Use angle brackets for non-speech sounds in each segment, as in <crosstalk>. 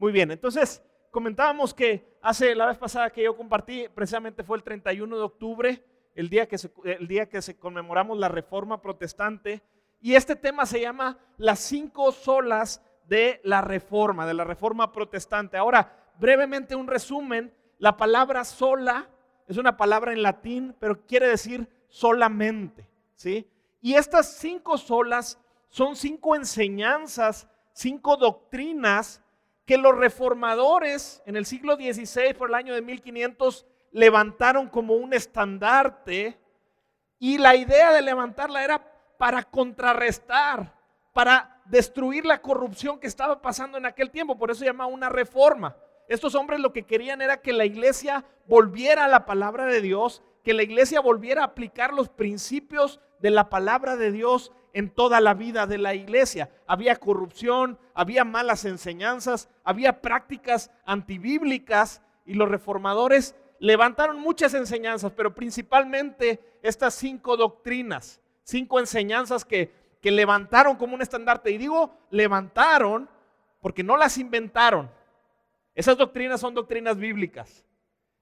Muy bien, entonces comentábamos que hace la vez pasada que yo compartí, precisamente fue el 31 de octubre, el día que el día que se conmemoramos la reforma protestante, y este tema se llama las cinco solas de la reforma, de la reforma protestante. Ahora, brevemente un resumen, la palabra sola es una palabra en latín, pero quiere decir solamente, ¿sí? Y estas cinco solas son cinco enseñanzas, cinco doctrinas que los reformadores en el siglo XVI, por el año de 1500, levantaron como un estandarte. Y la idea de levantarla era para contrarrestar, para destruir la corrupción que estaba pasando en aquel tiempo. Por eso se una reforma. Estos hombres lo que querían era que la iglesia volviera a la palabra de Dios, que la iglesia volviera a aplicar los principios de la palabra de Dios en toda la vida de la iglesia. Había corrupción, había malas enseñanzas, había prácticas antibíblicas y los reformadores levantaron muchas enseñanzas, pero principalmente estas cinco doctrinas, cinco enseñanzas que, que levantaron como un estandarte. Y digo levantaron porque no las inventaron. Esas doctrinas son doctrinas bíblicas.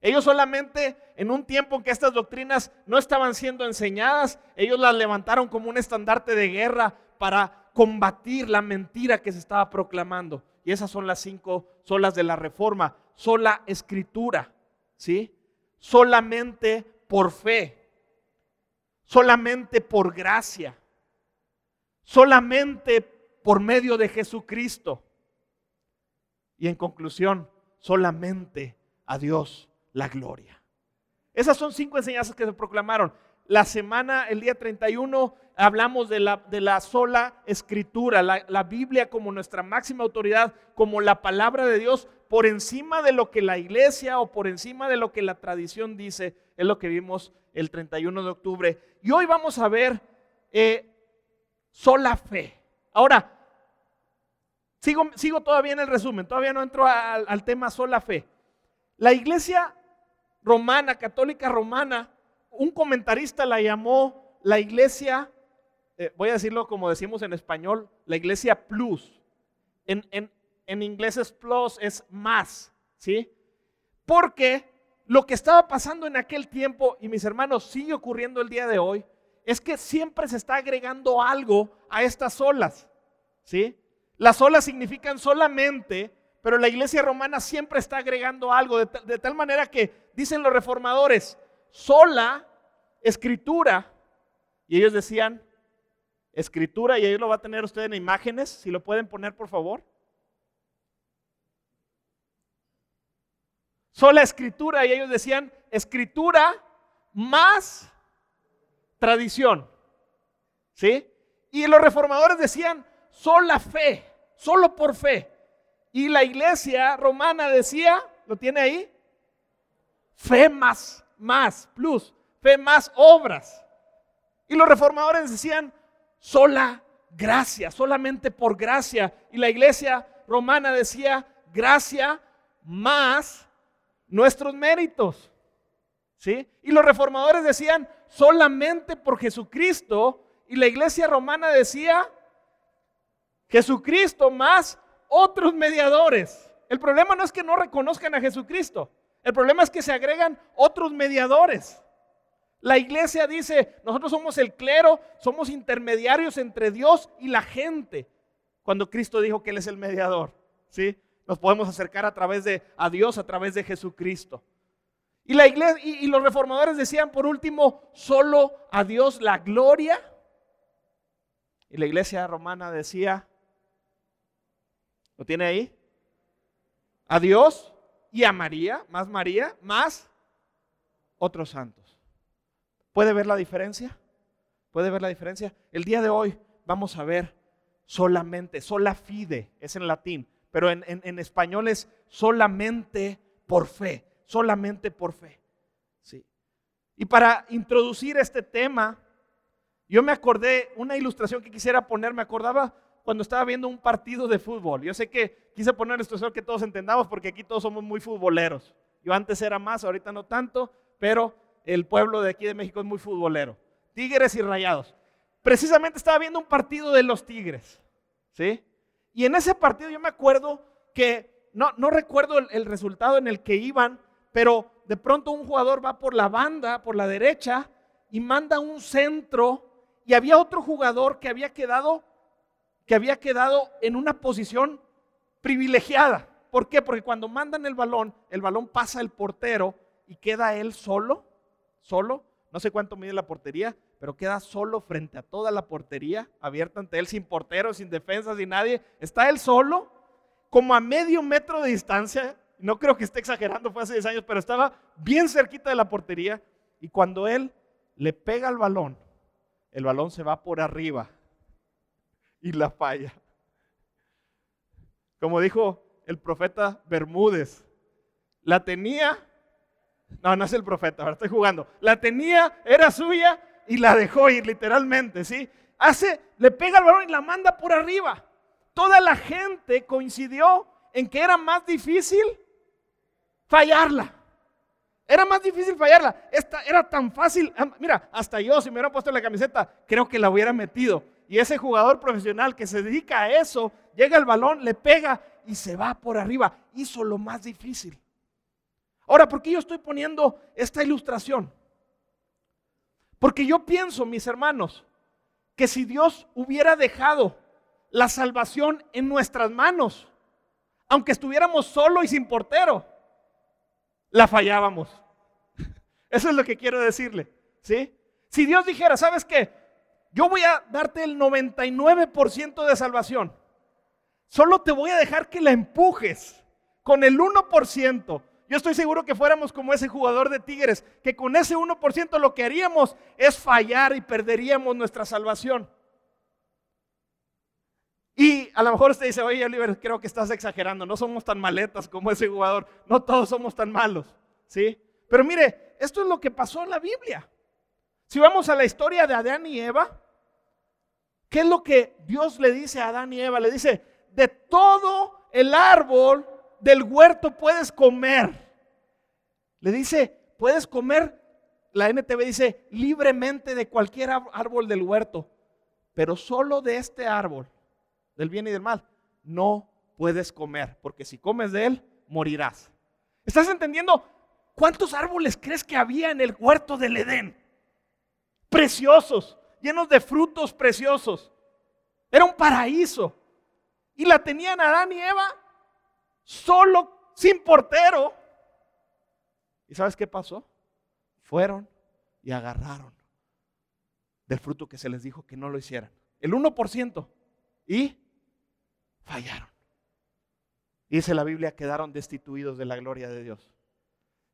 Ellos solamente en un tiempo en que estas doctrinas no estaban siendo enseñadas, ellos las levantaron como un estandarte de guerra para combatir la mentira que se estaba proclamando. Y esas son las cinco solas de la reforma. Sola escritura, ¿sí? Solamente por fe. Solamente por gracia. Solamente por medio de Jesucristo. Y en conclusión, solamente a Dios la gloria. Esas son cinco enseñanzas que se proclamaron. La semana, el día 31, hablamos de la, de la sola escritura, la, la Biblia como nuestra máxima autoridad, como la palabra de Dios, por encima de lo que la iglesia o por encima de lo que la tradición dice, es lo que vimos el 31 de octubre. Y hoy vamos a ver eh, sola fe. Ahora, sigo, sigo todavía en el resumen, todavía no entro al, al tema sola fe. La iglesia romana, católica romana, un comentarista la llamó la iglesia, eh, voy a decirlo como decimos en español, la iglesia plus. En, en, en inglés es plus, es más, ¿sí? Porque lo que estaba pasando en aquel tiempo, y mis hermanos, sigue ocurriendo el día de hoy, es que siempre se está agregando algo a estas olas, ¿sí? Las olas significan solamente pero la iglesia romana siempre está agregando algo, de, tal manera que dicen los reformadores, sola escritura. Y ellos decían, escritura, y ahí lo va a tener usted en imágenes, si lo pueden poner por favor. Sola escritura, y ellos decían, escritura más tradición. ¿Sí? Y los reformadores decían, sola fe, solo por fe. Y la iglesia romana decía, ¿lo tiene ahí? Fe más, más, plus, fe más obras. Y los reformadores decían, sola gracia, solamente por gracia. Y la iglesia romana decía, gracia más nuestros méritos. ¿Sí? Y los reformadores decían, solamente por Jesucristo. Y la iglesia romana decía, Jesucristo más otros mediadores. El problema no es que no reconozcan a Jesucristo. El problema es que se agregan otros mediadores. La iglesia dice, nosotros somos el clero, somos intermediarios entre Dios y la gente. Cuando Cristo dijo que Él es el mediador, ¿sí? Nos podemos acercar a través de a Dios, a través de Jesucristo. Y la iglesia y, y los reformadores decían, por último, solo a Dios la gloria. Y la iglesia romana decía, ¿Lo tiene ahí? A Dios y a María, más María, más otros santos. ¿Puede ver la diferencia? ¿Puede ver la diferencia? El día de hoy vamos a ver solamente, sola fide, es en latín, pero en, en, español es solamente por fe, solamente por fe. Sí. Y para introducir este tema, yo me acordé, una ilustración que quisiera poner, me acordaba cuando estaba viendo un partido de fútbol. Yo sé que quise poner esto que todos entendamos porque aquí todos somos muy futboleros. Yo antes era más, ahorita no tanto, pero el pueblo de aquí de México es muy futbolero. Tigres y Rayados. Precisamente estaba viendo un partido de los Tigres, ¿sí? Y en ese partido yo me acuerdo que no, no recuerdo el resultado en el que iban, pero de pronto un jugador va por la banda, por la derecha, y manda un centro, y había otro jugador que había quedado, que había quedado en una posición privilegiada. ¿Por qué? Porque cuando mandan el balón, el balón pasa el portero y queda él solo, solo, no sé cuánto mide la portería, pero queda solo frente a toda la portería, abierta ante él, sin portero, sin defensa, sin nadie. Está él solo, como a medio metro de distancia. No creo que esté exagerando, fue hace 10 años, pero estaba bien cerquita de la portería. Y cuando él le pega al balón, el balón se va por arriba y la falla. Como dijo el profeta Bermúdez, la tenía, no, no es el profeta, ahora estoy jugando, la tenía, era suya y la dejó ir literalmente, ¿sí? Hace, le pega el balón y la manda por arriba. Toda la gente coincidió en que era más difícil fallarla. Era más difícil fallarla. Esta era tan fácil. Mira, hasta yo, si me hubiera puesto la camiseta, creo que la hubiera metido. Y ese jugador profesional que se dedica a eso, llega el balón, le pega y se va por arriba. Hizo lo más difícil. Ahora, ¿por qué yo estoy poniendo esta ilustración? Porque yo pienso, mis hermanos, que si Dios hubiera dejado la salvación en nuestras manos, aunque estuviéramos solo y sin portero, la fallábamos. <laughs> Eso es lo que quiero decirle, ¿sí? Si Dios dijera, ¿sabes qué? Yo voy a darte el 99% de salvación. Solo te voy a dejar que la empujes con el 1%. Yo estoy seguro que fuéramos como ese jugador de Tigres, que con ese 1% lo que haríamos es fallar y perderíamos nuestra salvación. Y a lo mejor usted dice, oye Oliver, creo que estás exagerando, no somos tan maletas como ese jugador, no todos somos tan malos, ¿sí? Pero mire, esto es lo que pasó en la Biblia. Si vamos a la historia de Adán y Eva, ¿qué es lo que Dios le dice a Adán y Eva? Le dice, de todo el árbol del huerto puedes comer. Le dice, puedes comer, la NTV dice, libremente de cualquier árbol del huerto, pero solo de este árbol, del bien y del mal, no puedes comer, porque si comes de él, morirás. ¿Estás entendiendo cuántos árboles crees que había en el huerto del Edén? Preciosos, llenos de frutos preciosos. Era un paraíso. Y la tenían Adán y Eva solo, sin portero. ¿Y sabes qué pasó? Fueron y agarraron del fruto que se les dijo que no lo hicieran. El 1%. Y fallaron. Dice la Biblia, quedaron destituidos de la gloria de Dios.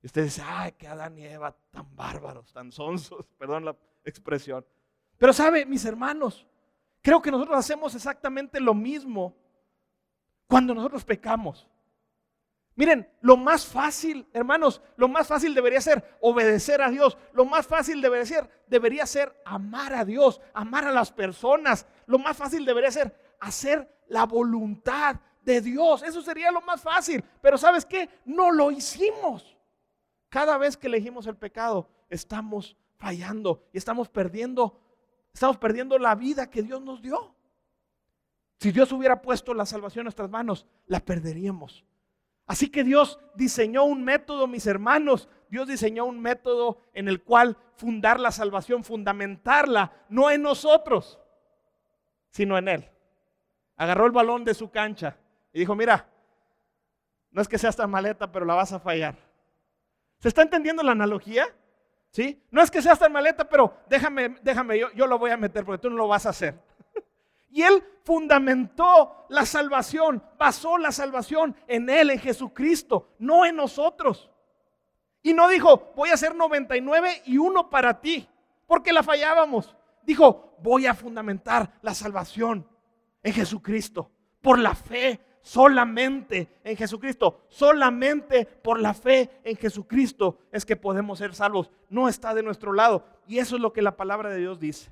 Y usted dice, ay, que Adán y Eva tan bárbaros, tan sonsos, <laughs> perdón la expresión. Pero sabe, mis hermanos, creo que nosotros hacemos exactamente lo mismo cuando nosotros pecamos. Miren, lo más fácil, hermanos, lo más fácil debería ser obedecer a Dios. Lo más fácil debería ser, debería ser amar a Dios, amar a las personas. Lo más fácil debería ser hacer la voluntad de Dios. Eso sería lo más fácil. Pero ¿sabes qué? No lo hicimos. Cada vez que elegimos el pecado, estamos fallando y estamos perdiendo, estamos perdiendo la vida que Dios nos dio. Si Dios hubiera puesto la salvación en nuestras manos, la perderíamos. Así que Dios diseñó un método, mis hermanos. Dios diseñó un método en el cual fundar la salvación, fundamentarla, no en nosotros, sino en Él. Agarró el balón de su cancha y dijo, mira, no es que seas tan maleta, pero la vas a fallar. ¿Se está entendiendo la analogía? ¿Sí? No es que seas tan maleta, pero déjame, déjame, yo, yo lo voy a meter porque tú no lo vas a hacer. <laughs> Y Él fundamentó la salvación, basó la salvación en Él, en Jesucristo, no en nosotros. Y no dijo, voy a hacer 99 y uno para ti, porque la fallábamos. Dijo, voy a fundamentar la salvación en Jesucristo, por la fe solamente en Jesucristo. Solamente por la fe en Jesucristo es que podemos ser salvos. No está de nuestro lado. Y eso es lo que la palabra de Dios dice.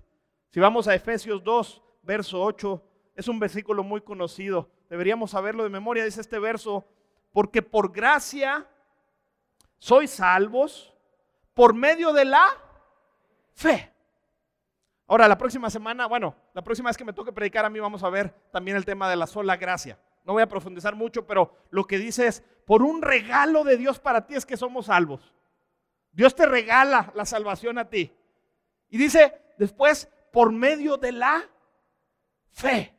Si vamos a Efesios 2, verso 8. Es un versículo muy conocido. Deberíamos saberlo de memoria. Dice este verso, porque por gracia sois salvos por medio de la fe. Ahora, la próxima semana, bueno, la próxima vez que me toque predicar a mí vamos a ver también el tema de la sola gracia. No voy a profundizar mucho, pero lo que dice es, por un regalo de Dios para ti es que somos salvos. Dios te regala la salvación a ti. Y dice después, por medio de la fe.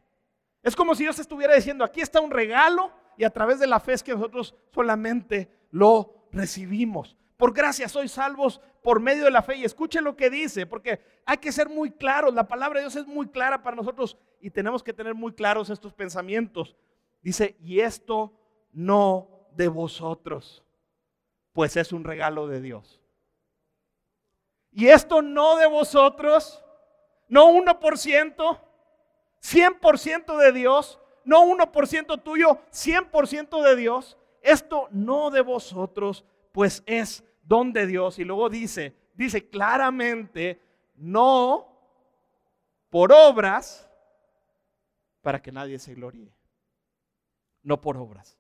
Es como si Dios estuviera diciendo, aquí está un regalo y a través de la fe es que nosotros solamente lo recibimos. Por gracia sois salvos por medio de la fe. Y escuche lo que dice, porque hay que ser muy claros. La palabra de Dios es muy clara para nosotros y tenemos que tener muy claros estos pensamientos. Dice, y esto no de vosotros, pues es un regalo de Dios. Y esto no de vosotros, no 1%, 100% de Dios, no 1% tuyo, 100% de Dios. Esto no de vosotros, pues es don de Dios. Y luego dice, dice claramente, no por obras, para que nadie se gloríe. No por obras.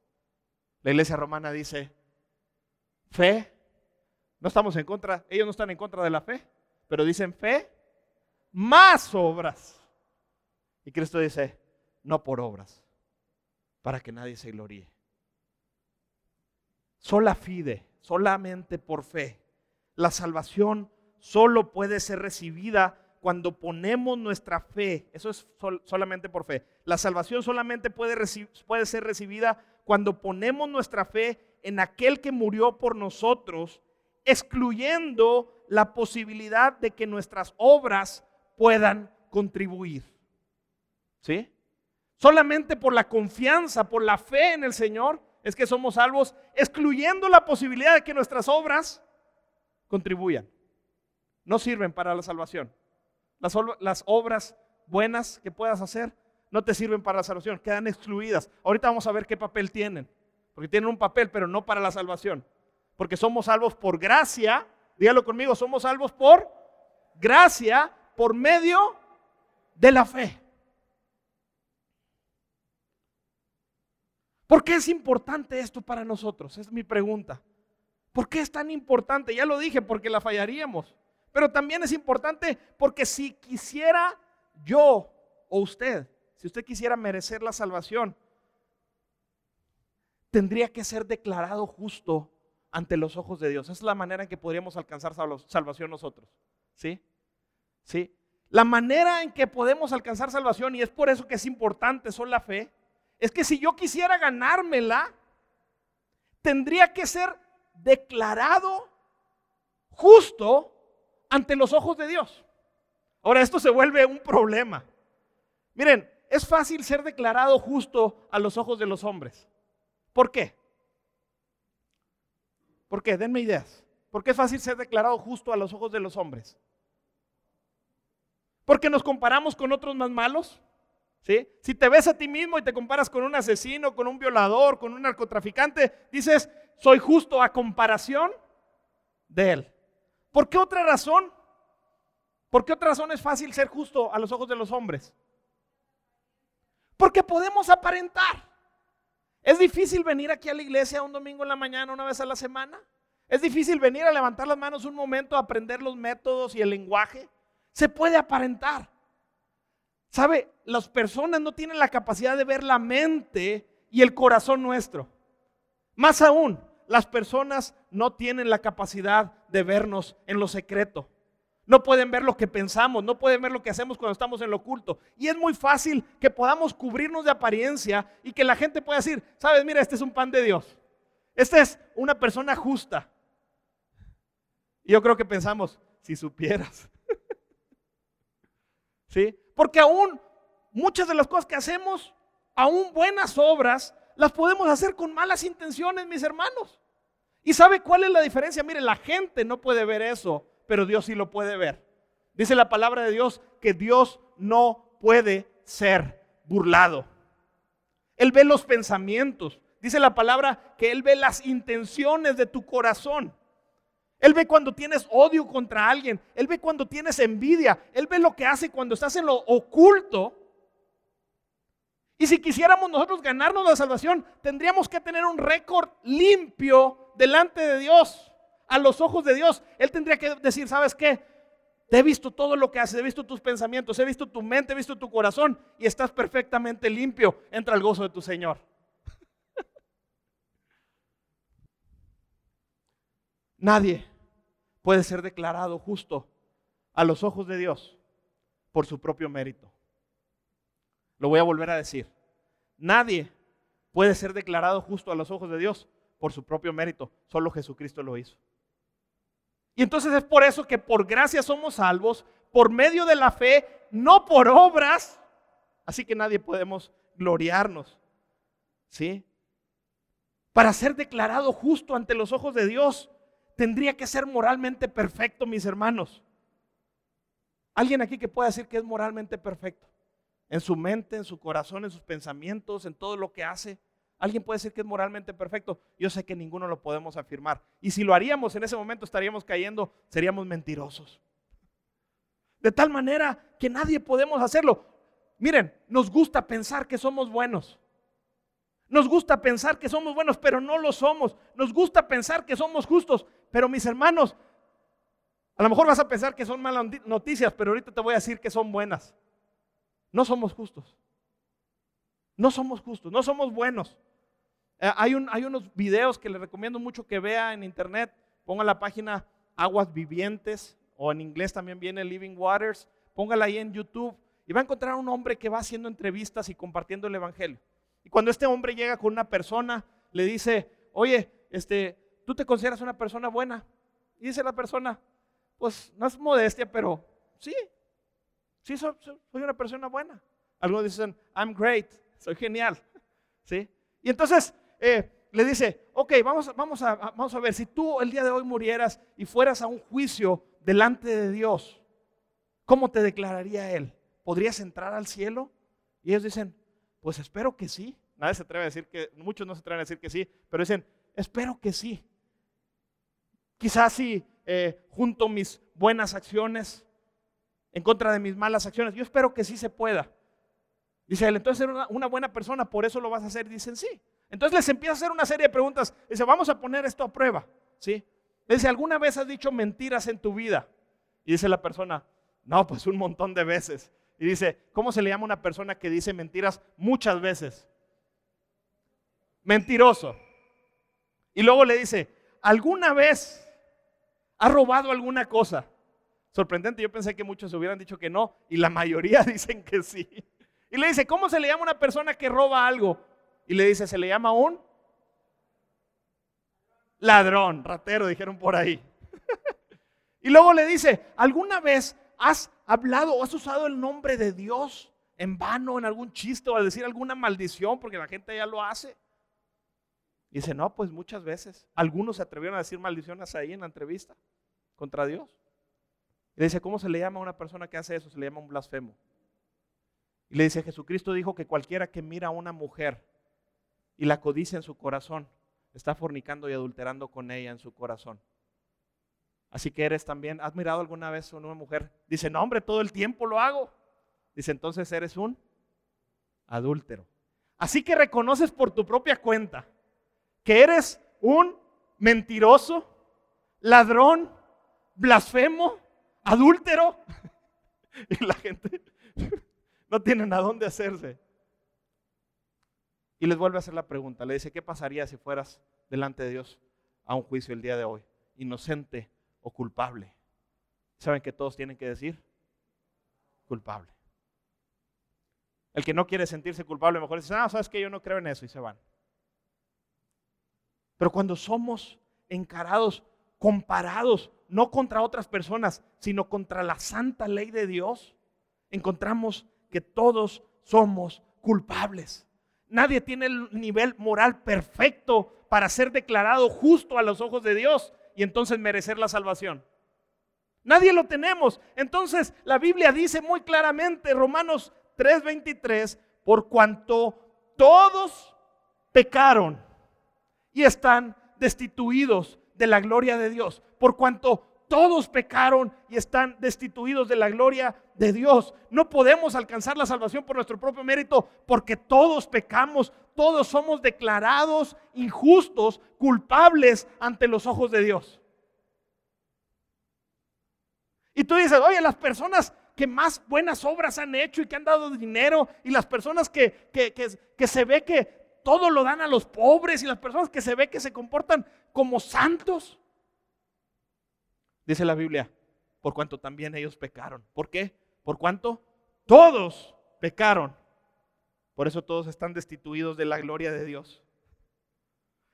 La iglesia romana dice, fe no estamos en contra, ellos no están en contra de la fe, pero dicen fe más obras. Y Cristo dice, no por obras, para que nadie se gloríe. Sola fide, solamente por fe. La salvación solo puede ser recibida cuando ponemos nuestra fe. Eso es solamente por fe. La salvación solamente puede, puede ser recibida cuando ponemos nuestra fe en aquel que murió por nosotros excluyendo la posibilidad de que nuestras obras puedan contribuir. ¿Sí? Solamente por la confianza, por la fe en el Señor, es que somos salvos, excluyendo la posibilidad de que nuestras obras contribuyan. No sirven para la salvación. Las, obras buenas que puedas hacer no te sirven para la salvación, quedan excluidas. Ahorita vamos a ver qué papel tienen, porque tienen un papel, pero no para la salvación porque somos salvos por gracia. Dígalo conmigo, somos salvos por gracia, por medio de la fe. ¿Por qué es importante esto para nosotros? Es mi pregunta. ¿Por qué es tan importante? Ya lo dije, porque la fallaríamos. Pero también es importante porque si quisiera yo o usted, si usted quisiera merecer la salvación, tendría que ser declarado justo ante los ojos de Dios. Esa es la manera en que podríamos alcanzar salvación nosotros. ¿Sí? ¿Sí? La manera en que podemos alcanzar salvación, y es por eso que es importante, son la fe, es que si yo quisiera ganármela, tendría que ser declarado justo ante los ojos de Dios. Ahora, esto se vuelve un problema. Miren, es fácil ser declarado justo a los ojos de los hombres. ¿Por qué? ¿Por qué? Denme ideas. ¿Por qué es fácil ser declarado justo a los ojos de los hombres? Porque nos comparamos con otros más malos. ¿Sí? Si te ves a ti mismo y te comparas con un asesino, con un violador, con un narcotraficante, dices, soy justo a comparación de él. ¿Por qué otra razón? ¿Por qué otra razón es fácil ser justo a los ojos de los hombres? Porque podemos aparentar. ¿Es difícil venir aquí a la iglesia un domingo en la mañana, una vez a la semana? ¿Es difícil venir a levantar las manos un momento a aprender los métodos y el lenguaje? Se puede aparentar. ¿Sabe? Las personas no tienen la capacidad de ver la mente y el corazón nuestro. Más aún, las personas no tienen la capacidad de vernos en lo secreto. No pueden ver lo que pensamos, no pueden ver lo que hacemos cuando estamos en lo oculto. Y es muy fácil que podamos cubrirnos de apariencia y que la gente pueda decir, sabes, mira, este es un pan de Dios. Esta es una persona justa. Y yo creo que pensamos, si supieras. <laughs> ¿Sí? Porque aún muchas de las cosas que hacemos, aún buenas obras, las podemos hacer con malas intenciones, mis hermanos. ¿Y sabe cuál es la diferencia? Mire, la gente no puede ver eso pero Dios sí lo puede ver. Dice la palabra de Dios que Dios no puede ser burlado. Él ve los pensamientos. Dice la palabra que Él ve las intenciones de tu corazón. Él ve cuando tienes odio contra alguien. Él ve cuando tienes envidia. Él ve lo que hace cuando estás en lo oculto. Y si quisiéramos nosotros ganarnos la salvación, tendríamos que tener un récord limpio delante de Dios, a los ojos de Dios. Él tendría que decir, ¿sabes qué? Te he visto todo lo que haces, he visto tus pensamientos, he visto tu mente, he visto tu corazón y estás perfectamente limpio. Entra al gozo de tu Señor. <laughs> Nadie puede ser declarado justo a los ojos de Dios por su propio mérito. Lo voy a volver a decir. Nadie puede ser declarado justo a los ojos de Dios por su propio mérito. Solo Jesucristo lo hizo. Y entonces es por eso que por gracia somos salvos, por medio de la fe, no por obras. Así que nadie podemos gloriarnos. ¿Sí? Para ser declarado justo ante los ojos de Dios, tendría que ser moralmente perfecto, mis hermanos. Alguien aquí que pueda decir que es moralmente perfecto. En su mente, en su corazón, en sus pensamientos, en todo lo que hace. Alguien puede decir que es moralmente perfecto. Yo sé que ninguno lo podemos afirmar. Y si lo haríamos en ese momento estaríamos cayendo, seríamos mentirosos. De tal manera que nadie podemos hacerlo. Miren, nos gusta pensar que somos buenos. Nos gusta pensar que somos buenos, pero no lo somos. Nos gusta pensar que somos justos, pero mis hermanos, a lo mejor vas a pensar que son malas noticias, pero ahorita te voy a decir que son buenas. No somos justos. No somos justos, no somos buenos. Eh, hay, hay unos videos que le recomiendo mucho que vea en internet. Ponga la página Aguas Vivientes o en inglés también viene Living Waters. Póngala ahí en YouTube y va a encontrar a un hombre que va haciendo entrevistas y compartiendo el Evangelio. Y cuando este hombre llega con una persona, le dice, oye, este, ¿tú te consideras una persona buena? Y dice la persona, pues no es modestia, pero sí, sí soy, una persona buena. Algunos dicen, I'm great, soy genial. <laughs> ¿Sí? Y entonces eh, le dice, ok, vamos, vamos, a, vamos a ver, si tú el día de hoy murieras y fueras a un juicio delante de Dios, ¿cómo te declararía Él? ¿Podrías entrar al cielo? Y ellos dicen, pues espero que sí. Nadie se atreve a decir que, muchos no se atreven a decir que sí, pero dicen, espero que sí. Quizás si eh, junto mis buenas acciones en contra de mis malas acciones. Yo espero que sí se pueda. Dice él, entonces eres una, buena persona, por eso lo vas a hacer. Dicen, sí. Entonces les empieza a hacer una serie de preguntas. Dice, vamos a poner esto a prueba. ¿Sí? Dice, ¿alguna vez has dicho mentiras en tu vida? Y dice la persona, no, pues un montón de veces. Y dice, ¿cómo se le llama a una persona que dice mentiras muchas veces? Mentiroso. Y luego le dice, ¿alguna vez has robado alguna cosa? Sorprendente, yo pensé que muchos hubieran dicho que no y la mayoría <laughs> dicen que sí. Y le dice, ¿cómo se le llama una persona que roba algo? Y le dice, se le llama un ladrón, ratero, dijeron por ahí. <laughs> y luego le dice, ¿alguna vez has hablado o has usado el nombre de Dios en vano, en algún chiste o a decir alguna maldición, porque la gente ya lo hace. Y dice, no, pues muchas veces. Algunos se atrevieron a decir maldiciones ahí en la entrevista contra Dios. Y le dice, ¿cómo se le llama a una persona que hace eso? Se le llama un blasfemo. Y le dice, Jesucristo dijo que cualquiera que mira a una mujer y la codicia en su corazón, está fornicando y adulterando con ella en su corazón. Así que eres también, ¿has mirado alguna vez a una mujer? Dice, no hombre, todo el tiempo lo hago. Dice, entonces eres un adúltero. Así que reconoces por tu propia cuenta que eres un mentiroso, ladrón, blasfemo, adúltero. <laughs> Y la gente <laughs> no tiene a dónde hacerse. Y les vuelve a hacer la pregunta. Le dice, ¿qué pasaría si fueras delante de Dios a un juicio el día de hoy? Inocente o culpable. ¿Saben que todos tienen que decir? Culpable. El que no quiere sentirse culpable, mejor dice, ah, sabes que yo no creo en eso y se van. Pero cuando somos encarados, comparados, no contra otras personas, sino contra la santa ley de Dios, encontramos que todos somos culpables. Nadie tiene el nivel moral perfecto para ser declarado justo a los ojos de Dios y entonces merecer la salvación. Nadie lo tenemos. Entonces la Biblia dice muy claramente, Romanos 3:23, por cuanto todos pecaron y están destituidos de la gloria de Dios, por cuanto todos pecaron y están destituidos de la gloria de Dios. No podemos alcanzar la salvación por nuestro propio mérito porque todos pecamos, todos somos declarados injustos, culpables ante los ojos de Dios. Y tú dices, oye, las personas que más buenas obras han hecho y que han dado dinero y las personas que, que, se ve que todo lo dan a los pobres y las personas que se ve que se comportan como santos. Dice la Biblia, por cuanto también ellos pecaron. ¿Por qué? ¿Por cuánto? Todos pecaron. Por eso todos están destituidos de la gloria de Dios.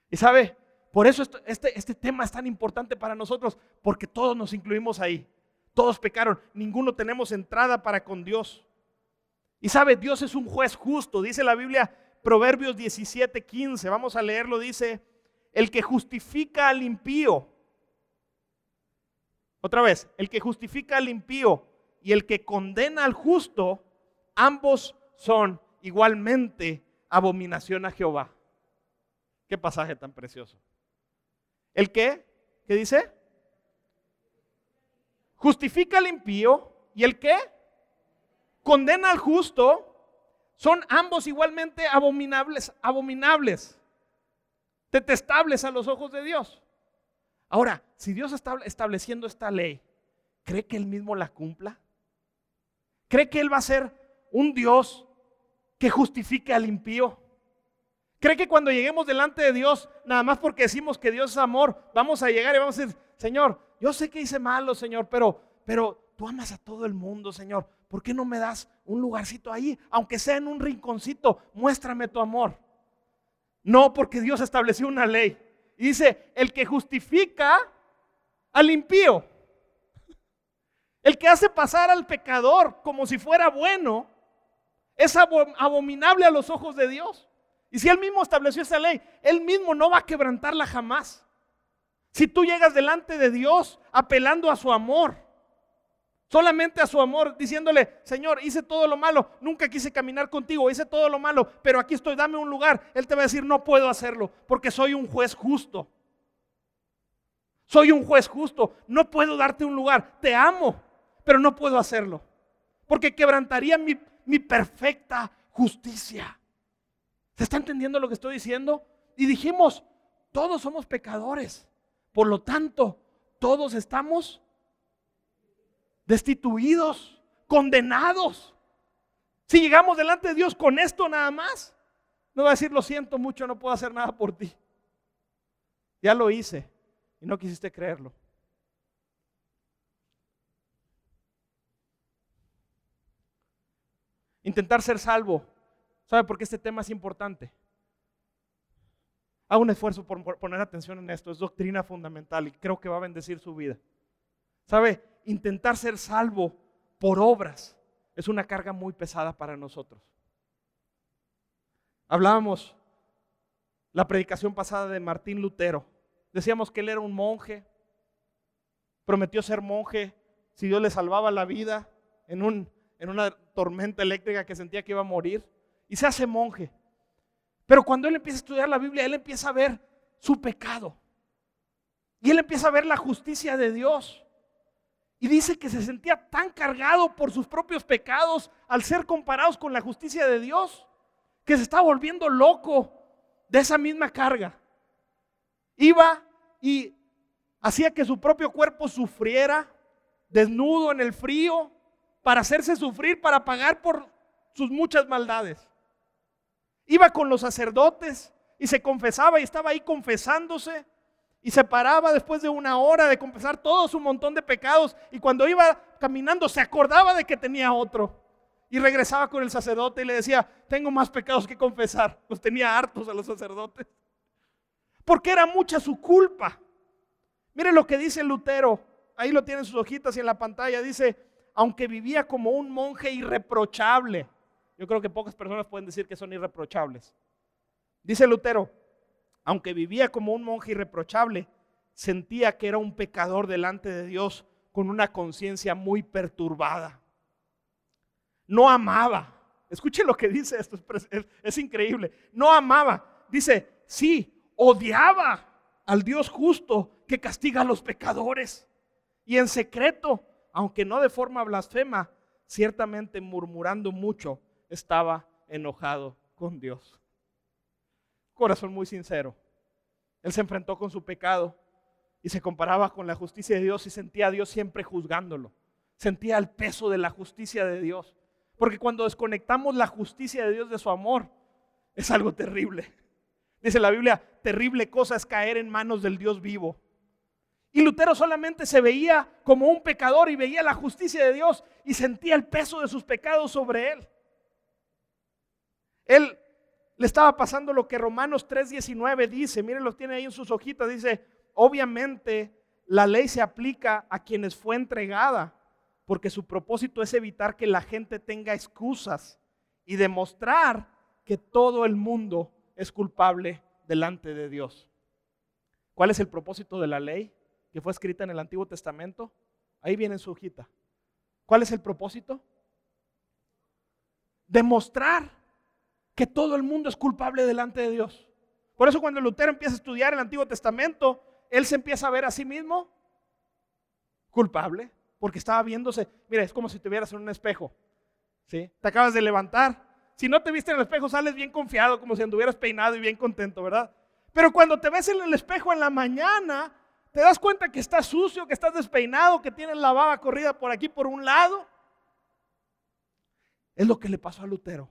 Y sabe, por eso este, este tema es tan importante para nosotros, porque todos nos incluimos ahí. Todos pecaron, ninguno tenemos entrada para con Dios. Y sabe, Dios es un juez justo, dice la Biblia, Proverbios 17, 15, vamos a leerlo, dice, el que justifica al impío. Otra vez, el que justifica al impío y el que condena al justo, ambos son igualmente abominación a Jehová. Qué pasaje tan precioso. ¿El qué? ¿Qué dice? Justifica al impío y el qué? Condena al justo. Son ambos igualmente abominables, abominables, detestables a los ojos de Dios. Ahora, si Dios está estableciendo esta ley, ¿cree que Él mismo la cumpla? ¿Cree que Él va a ser un Dios que justifique al impío? ¿Cree que cuando lleguemos delante de Dios, nada más porque decimos que Dios es amor, vamos a llegar y vamos a decir, Señor, yo sé que hice malo, Señor, pero, pero tú amas a todo el mundo, Señor. ¿Por qué no me das un lugarcito ahí? Aunque sea en un rinconcito, muéstrame tu amor. No, porque Dios estableció una ley. Y dice, el que justifica al impío, el que hace pasar al pecador como si fuera bueno, es abominable a los ojos de Dios. Y si Él mismo estableció esa ley, Él mismo no va a quebrantarla jamás. Si tú llegas delante de Dios apelando a su amor, solamente a su amor, diciéndole, Señor, hice todo lo malo, nunca quise caminar contigo, hice todo lo malo, pero aquí estoy, dame un lugar. Él te va a decir, no puedo hacerlo, porque soy un juez justo. Soy un juez justo, no puedo darte un lugar, te amo, pero no puedo hacerlo, porque quebrantaría mi, perfecta justicia. ¿Se está entendiendo lo que estoy diciendo? Y dijimos, todos somos pecadores. Por lo tanto, todos estamos destituidos, condenados. Si llegamos delante de Dios con esto nada más, no va a decir, lo siento mucho, no puedo hacer nada por ti. Ya lo hice y no quisiste creerlo. Intentar ser salvo ¿Sabe por qué este tema es importante? Haga un esfuerzo por poner atención en esto. Es doctrina fundamental y creo que va a bendecir su vida. ¿Sabe? Intentar ser salvo por obras es una carga muy pesada para nosotros. Hablábamos la predicación pasada de Martín Lutero. Decíamos que él era un monje, prometió ser monje si Dios le salvaba la vida en, un, en una tormenta eléctrica que sentía que iba a morir y se hace monje. Pero cuando él empieza a estudiar la Biblia, él empieza a ver su pecado. Y él empieza a ver la justicia de Dios. Y dice que se sentía tan cargado por sus propios pecados al ser comparados con la justicia de Dios, que se estaba volviendo loco de esa misma carga. Iba y hacía que su propio cuerpo sufriera, desnudo en el frío, para hacerse sufrir, para pagar por sus muchas maldades. Iba con los sacerdotes y se confesaba y estaba ahí confesándose y se paraba después de una hora de confesar todo su montón de pecados y cuando iba caminando se acordaba de que tenía otro y regresaba con el sacerdote y le decía, tengo más pecados que confesar. Los tenía hartos a los sacerdotes. Porque era mucha su culpa. Mire lo que dice Lutero, ahí lo tienen sus hojitas y en la pantalla, dice, aunque vivía como un monje irreprochable, yo creo que pocas personas pueden decir que son irreprochables. Dice Lutero, aunque vivía como un monje irreprochable, sentía que era un pecador delante de Dios con una conciencia muy perturbada. No amaba. Escuche lo que dice esto, es, es, increíble. No amaba. Dice, sí, odiaba al Dios justo que castiga a los pecadores. Y en secreto, aunque no de forma blasfema, ciertamente murmurando mucho, estaba enojado con Dios. Corazón muy sincero. Él se enfrentó con su pecado y se comparaba con la justicia de Dios y sentía a Dios siempre juzgándolo. Sentía el peso de la justicia de Dios. Porque cuando desconectamos la justicia de Dios de su amor, es algo terrible. Dice la Biblia, terrible cosa es caer en manos del Dios vivo. Y Lutero solamente se veía como un pecador y veía la justicia de Dios y sentía el peso de sus pecados sobre él. Él le estaba pasando lo que Romanos 3:19 dice, miren, lo tiene ahí en sus hojitas, dice, obviamente la ley se aplica a quienes fue entregada, porque su propósito es evitar que la gente tenga excusas y demostrar que todo el mundo es culpable delante de Dios. ¿Cuál es el propósito de la ley que fue escrita en el Antiguo Testamento? Ahí viene en su hojita. ¿Cuál es el propósito? Demostrar que todo el mundo es culpable delante de Dios. Por eso cuando Lutero empieza a estudiar el Antiguo Testamento, él se empieza a ver a sí mismo culpable, porque estaba viéndose, mira, es como si te vieras en un espejo. ¿sí? Te acabas de levantar. Si no te viste en el espejo, sales bien confiado, como si anduvieras peinado y bien contento, ¿verdad? Pero cuando te ves en el espejo en la mañana, te das cuenta que estás sucio, que estás despeinado, que tienes la baba corrida por aquí por un lado. Es lo que le pasó a Lutero.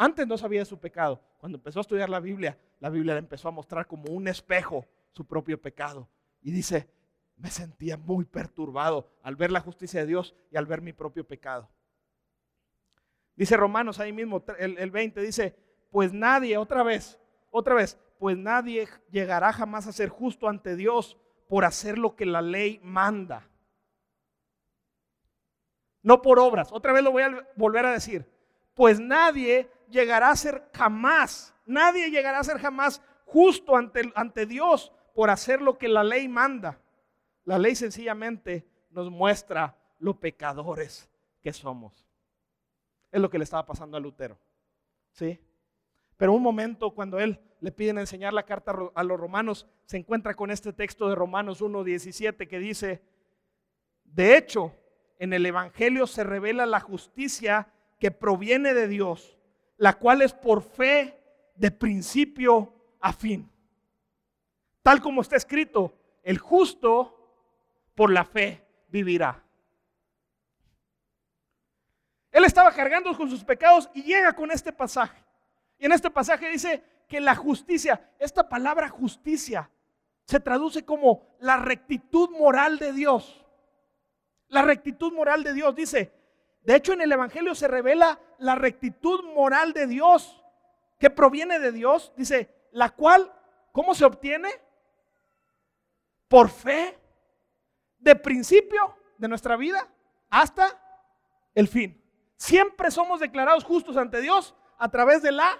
Antes no sabía de su pecado. Cuando empezó a estudiar la Biblia, la Biblia le empezó a mostrar como un espejo su propio pecado. Y dice, me sentía muy perturbado al ver la justicia de Dios y al ver mi propio pecado. Dice Romanos ahí mismo, el, el 20, dice, pues nadie, otra vez, otra vez, pues nadie llegará jamás a ser justo ante Dios por hacer lo que la ley manda. No por obras. Otra vez lo voy a volver a decir. Pues nadie llegará a ser jamás, nadie llegará a ser jamás justo ante, ante Dios por hacer lo que la ley manda. La ley sencillamente nos muestra lo pecadores que somos. Es lo que le estaba pasando a Lutero. ¿Sí? Pero un momento cuando él le piden enseñar la carta a los romanos, se encuentra con este texto de Romanos 1.17 que dice, de hecho, en el Evangelio se revela la justicia que proviene de Dios la cual es por fe de principio a fin. Tal como está escrito, el justo por la fe vivirá. Él estaba cargando con sus pecados y llega con este pasaje. Y en este pasaje dice que la justicia, esta palabra justicia, se traduce como la rectitud moral de Dios. La rectitud moral de Dios dice, de hecho, en el Evangelio se revela la rectitud moral de Dios, que proviene de Dios, dice, la cual, ¿cómo se obtiene? Por fe, de principio de nuestra vida hasta el fin. Siempre somos declarados justos ante Dios a través de la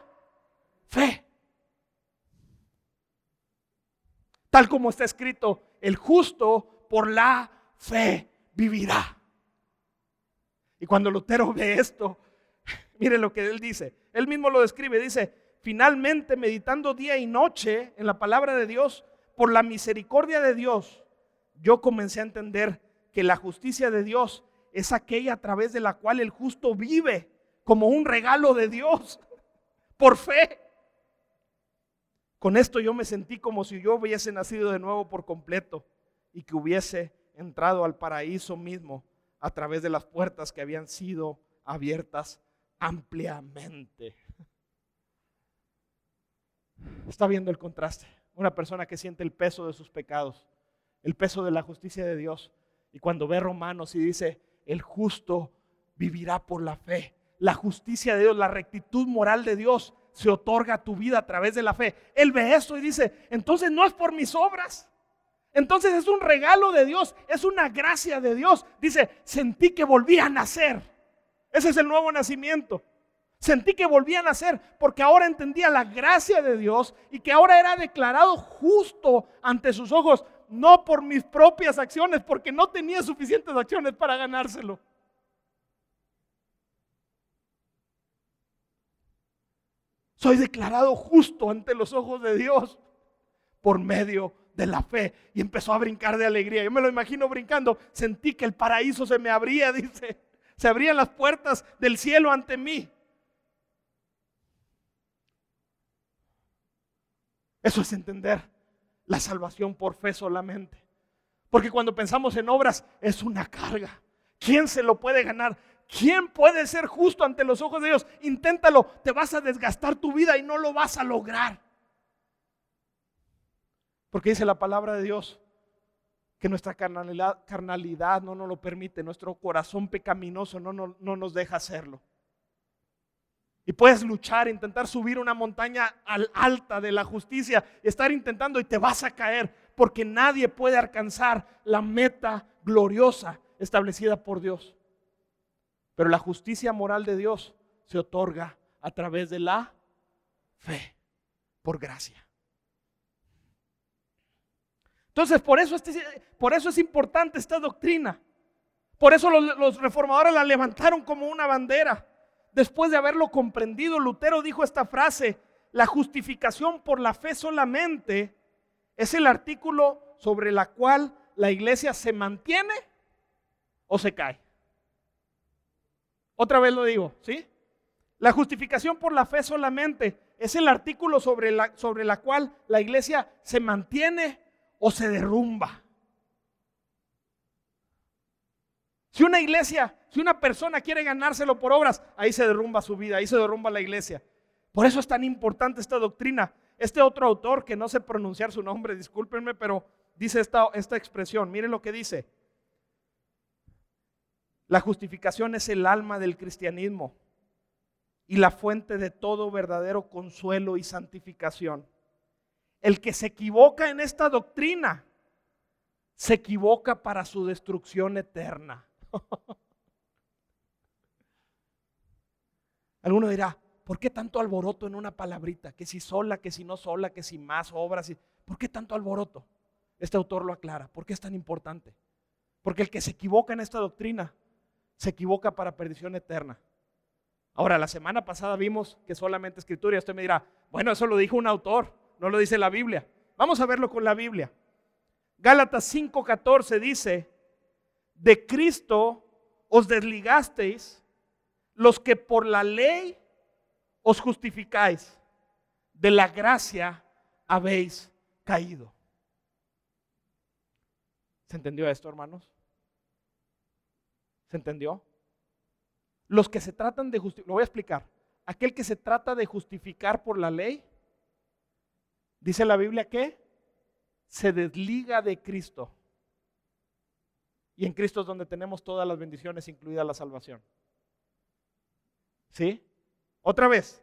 fe. Tal como está escrito, el justo por la fe vivirá. Y cuando Lutero ve esto, <laughs> mire lo que él dice. Él mismo lo describe. Dice, finalmente meditando día y noche en la palabra de Dios, por la misericordia de Dios, yo comencé a entender que la justicia de Dios es aquella a través de la cual el justo vive como un regalo de Dios, <laughs> por fe. Con esto yo me sentí como si yo hubiese nacido de nuevo por completo y que hubiese entrado al paraíso mismo a través de las puertas que habían sido abiertas ampliamente. Está viendo el contraste. Una persona que siente el peso de sus pecados, el peso de la justicia de Dios. Y cuando ve Romanos y dice, el justo vivirá por la fe. La justicia de Dios, la rectitud moral de Dios se otorga a tu vida a través de la fe. Él ve esto y dice, entonces no es por mis obras. Entonces es un regalo de Dios, es una gracia de Dios. Dice, sentí que volví a nacer. Ese es el nuevo nacimiento. Sentí que volví a nacer porque ahora entendía la gracia de Dios y que ahora era declarado justo ante sus ojos, no por mis propias acciones, porque no tenía suficientes acciones para ganárselo. Soy declarado justo ante los ojos de Dios por medio de la fe y empezó a brincar de alegría. Yo me lo imagino brincando, sentí que el paraíso se me abría, <laughs> dice, se abrían las puertas del cielo ante mí. Eso es entender la salvación por fe solamente. Porque cuando pensamos en obras es una carga. ¿Quién se lo puede ganar? ¿Quién puede ser justo ante los ojos de Dios? Inténtalo, te vas a desgastar tu vida y no lo vas a lograr. Porque dice la palabra de Dios que nuestra carnalidad, no nos lo permite, nuestro corazón pecaminoso no, no, no nos deja hacerlo. Y puedes luchar, intentar subir una montaña al alta de la justicia, estar intentando y te vas a caer, porque nadie puede alcanzar la meta gloriosa establecida por Dios. Pero la justicia moral de Dios se otorga a través de la fe, por gracia. Entonces, por eso, este, por eso es importante esta doctrina. Por eso los, los reformadores la levantaron como una bandera. Después de haberlo comprendido, Lutero dijo esta frase, la justificación por la fe solamente es el artículo sobre la cual la iglesia se mantiene o se cae. Otra vez lo digo, ¿sí? La justificación por la fe solamente es el artículo sobre la, sobre la cual la iglesia se mantiene o se derrumba. Si una iglesia, si una persona quiere ganárselo por obras, ahí se derrumba su vida, ahí se derrumba la iglesia. Por eso es tan importante esta doctrina. Este otro autor, que no sé pronunciar su nombre, discúlpenme, pero dice esta, esta expresión. Miren lo que dice. La justificación es el alma del cristianismo y la fuente de todo verdadero consuelo y santificación. El que se equivoca en esta doctrina, se equivoca para su destrucción eterna. <laughs> Alguno dirá, ¿por qué tanto alboroto en una palabrita? Que si sola, que si no sola, que si más obras. ¿Por qué tanto alboroto? Este autor lo aclara. ¿Por qué es tan importante? Porque el que se equivoca en esta doctrina se equivoca para perdición eterna. Ahora, la semana pasada vimos que solamente escritura y usted me dirá, bueno, eso lo dijo un autor, no lo dice la Biblia. Vamos a verlo con la Biblia. Gálatas 5:14 dice, de Cristo os desligasteis los que por la ley os justificáis, de la gracia habéis caído. ¿Se entendió esto, hermanos? ¿Se entendió? Los que se tratan de justificar, lo voy a explicar, aquel que se trata de justificar por la ley, dice la Biblia que se desliga de Cristo. Y en Cristo es donde tenemos todas las bendiciones, incluida la salvación. ¿Sí? Otra vez,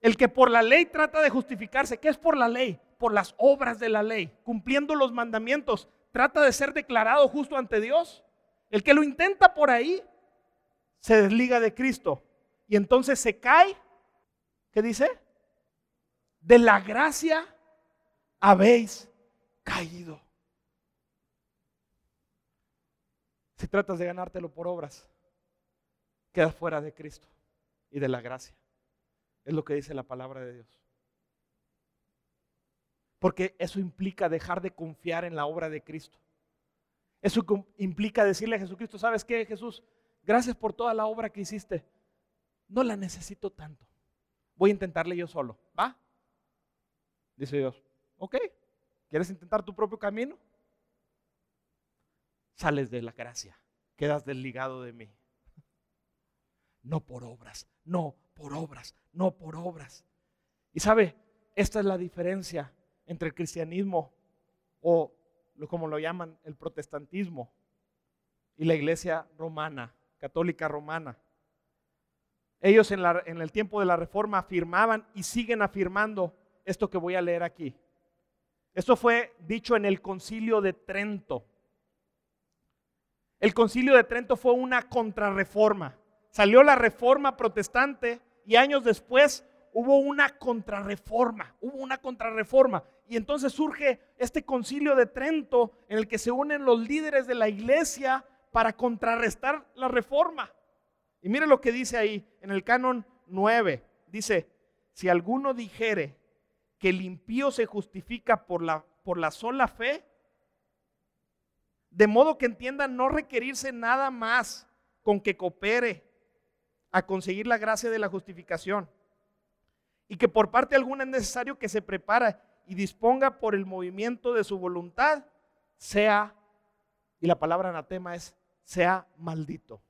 el que por la ley trata de justificarse, ¿qué es por la ley? Por las obras de la ley, cumpliendo los mandamientos, trata de ser declarado justo ante Dios. El que lo intenta por ahí se desliga de Cristo y entonces se cae, ¿qué dice? De la gracia habéis caído. Si tratas de ganártelo por obras, quedas fuera de Cristo y de la gracia. Es lo que dice la palabra de Dios. Porque eso implica dejar de confiar en la obra de Cristo. Eso implica decirle a Jesucristo, ¿sabes qué, Jesús? Gracias por toda la obra que hiciste. No la necesito tanto. Voy a intentarle yo solo. ¿Va? Dice Dios, ok. ¿Quieres intentar tu propio camino? sales de la gracia, quedas desligado de mí. No por obras, no por obras, no por obras. Y sabe, esta es la diferencia entre el cristianismo o como lo llaman el protestantismo y la iglesia romana, católica romana. Ellos en, en, el tiempo de la reforma afirmaban y siguen afirmando esto que voy a leer aquí. Esto fue dicho en el concilio de Trento. El concilio de Trento fue una contrarreforma. Salió la reforma protestante y años después hubo una contrarreforma, hubo una contrarreforma. Y entonces surge este concilio de Trento en el que se unen los líderes de la iglesia para contrarrestar la reforma. Y mire lo que dice ahí en el canon 9. Dice, si alguno dijere que el impío se justifica por la, por la sola fe, de modo que entiendan no requerirse nada más con que coopere a conseguir la gracia de la justificación. Y que por parte alguna es necesario que se prepare y disponga por el movimiento de su voluntad, sea, y la palabra anatema es, sea maldito.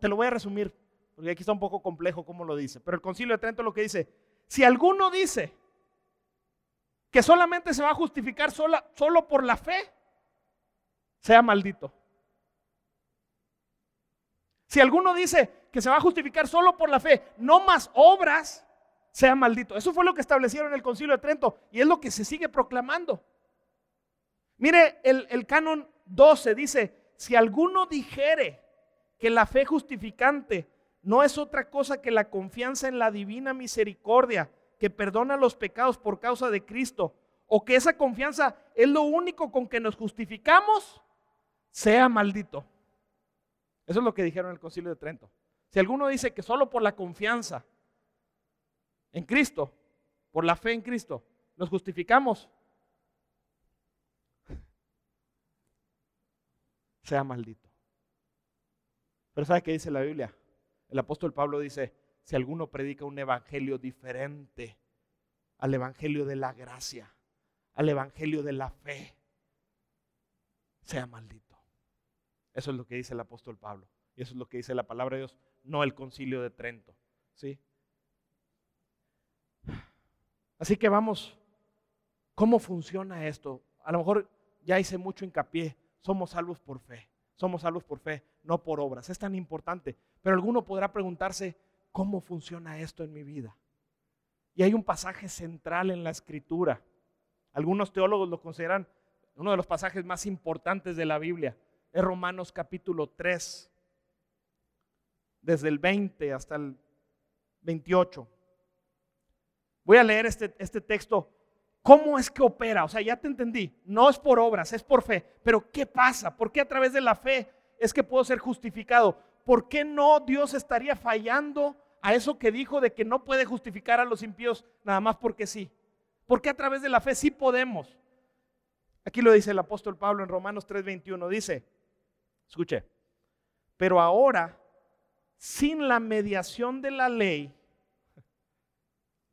te lo voy a resumir, porque aquí está un poco complejo cómo lo dice. Pero el concilio de Trento lo que dice, si alguno dice que solamente se va a justificar solo por la fe, sea maldito. Si alguno dice que se va a justificar solo por la fe, no más obras, sea maldito. Eso fue lo que establecieron en el concilio de Trento y es lo que se sigue proclamando. Mire, el, el canon 12 dice, si alguno dijere que la fe justificante no es otra cosa que la confianza en la divina misericordia que perdona los pecados por causa de Cristo, o que esa confianza es lo único con que nos justificamos, sea maldito. Eso es lo que dijeron en el concilio de Trento. Si alguno dice que solo por la confianza en Cristo, por la fe en Cristo, nos justificamos, sea maldito. Pero ¿sabe qué dice la Biblia? El apóstol Pablo dice, si alguno predica un evangelio diferente al evangelio de la gracia, al evangelio de la fe, sea maldito. Eso es lo que dice el apóstol Pablo. Y eso es lo que dice la palabra de Dios, no el concilio de Trento. ¿sí? Así que vamos, ¿cómo funciona esto? A lo mejor ya hice mucho hincapié, somos salvos por fe, somos salvos por fe, no por obras. Es tan importante, pero alguno podrá preguntarse, ¿cómo funciona esto en mi vida? Y hay un pasaje central en la escritura. Algunos teólogos lo consideran uno de los pasajes más importantes de la Biblia es Romanos capítulo 3, desde el 20 hasta el 28. Voy a leer este, este texto. ¿Cómo es que opera? O sea, ya te entendí. No es por obras, es por fe. Pero ¿qué pasa? ¿Por qué a través de la fe es que puedo ser justificado? ¿Por qué no Dios estaría fallando a eso que dijo de que no puede justificar a los impíos nada más porque sí? ¿Por qué a través de la fe sí podemos? Aquí lo dice el apóstol Pablo en Romanos 3:21. Dice, Escuche, pero ahora, sin la mediación de la ley,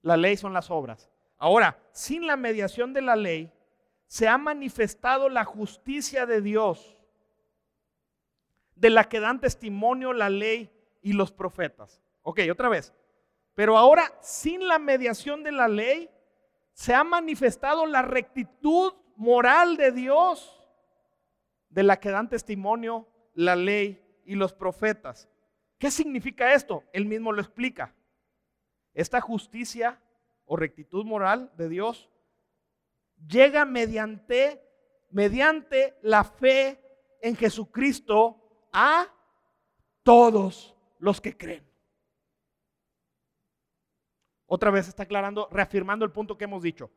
la ley son las obras. Ahora, sin la mediación de la ley, se ha manifestado la justicia de Dios, de la que dan testimonio la ley y los profetas. Ok, otra vez. Pero ahora, sin la mediación de la ley, se ha manifestado la rectitud moral de Dios de la que dan testimonio la ley y los profetas. ¿Qué significa esto? Él mismo lo explica. Esta justicia o rectitud moral de Dios llega mediante mediante la fe en Jesucristo a todos los que creen. Otra vez está aclarando, reafirmando el punto que hemos dicho.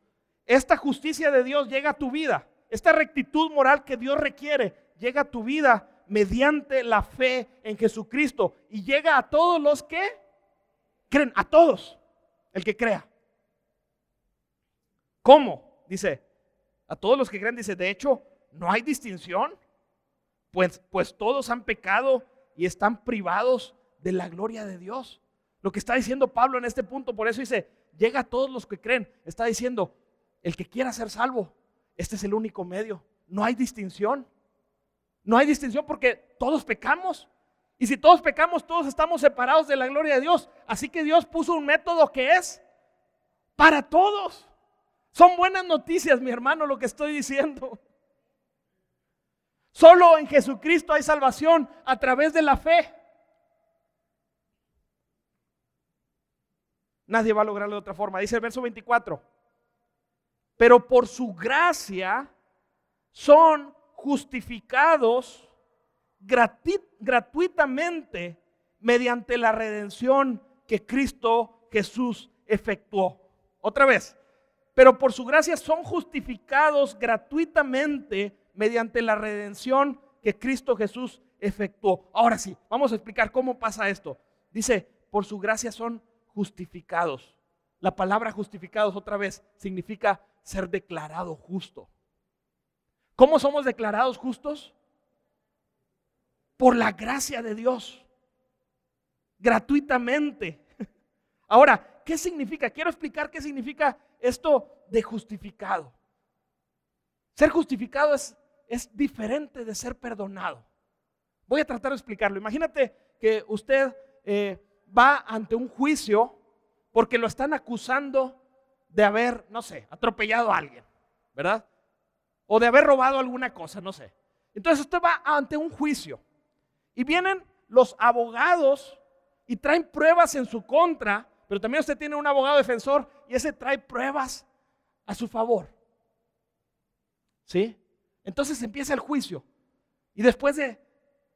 Esta justicia de Dios llega a tu vida. Esta rectitud moral que Dios requiere llega a tu vida mediante la fe en Jesucristo y llega a todos los que creen, a todos, el que crea. ¿Cómo? Dice, a todos los que creen, dice, de hecho, no hay distinción, pues, pues todos han pecado y están privados de la gloria de Dios. Lo que está diciendo Pablo en este punto, por eso dice, llega a todos los que creen, está diciendo, el que quiera ser salvo, este es el único medio. No hay distinción. No hay distinción porque todos pecamos. Y si todos pecamos, todos estamos separados de la gloria de Dios. Así que Dios puso un método que es para todos. Son buenas noticias, mi hermano, lo que estoy diciendo. Solo en Jesucristo hay salvación a través de la fe. Nadie va a lograrlo de otra forma. Dice el verso 24 pero por su gracia son justificados gratuitamente mediante la redención que Cristo Jesús efectuó. Otra vez, pero por su gracia son justificados gratuitamente mediante la redención que Cristo Jesús efectuó. Ahora sí, vamos a explicar cómo pasa esto. Dice, por su gracia son justificados. La palabra justificados otra vez significa ser declarado justo. ¿Cómo somos declarados justos? Por la gracia de Dios. Gratuitamente. <laughs> Ahora, ¿qué significa? Quiero explicar qué significa esto de justificado. Ser justificado es, es diferente de ser perdonado. Voy a tratar de explicarlo. Imagínate que usted eh, va ante un juicio porque lo están acusando de haber, no sé, atropellado a alguien, ¿verdad? O de haber robado alguna cosa, no sé. Entonces usted va ante un juicio y vienen los abogados y traen pruebas en su contra, pero también usted tiene un abogado defensor y ese trae pruebas a su favor. ¿Sí? Entonces empieza el juicio. Y después de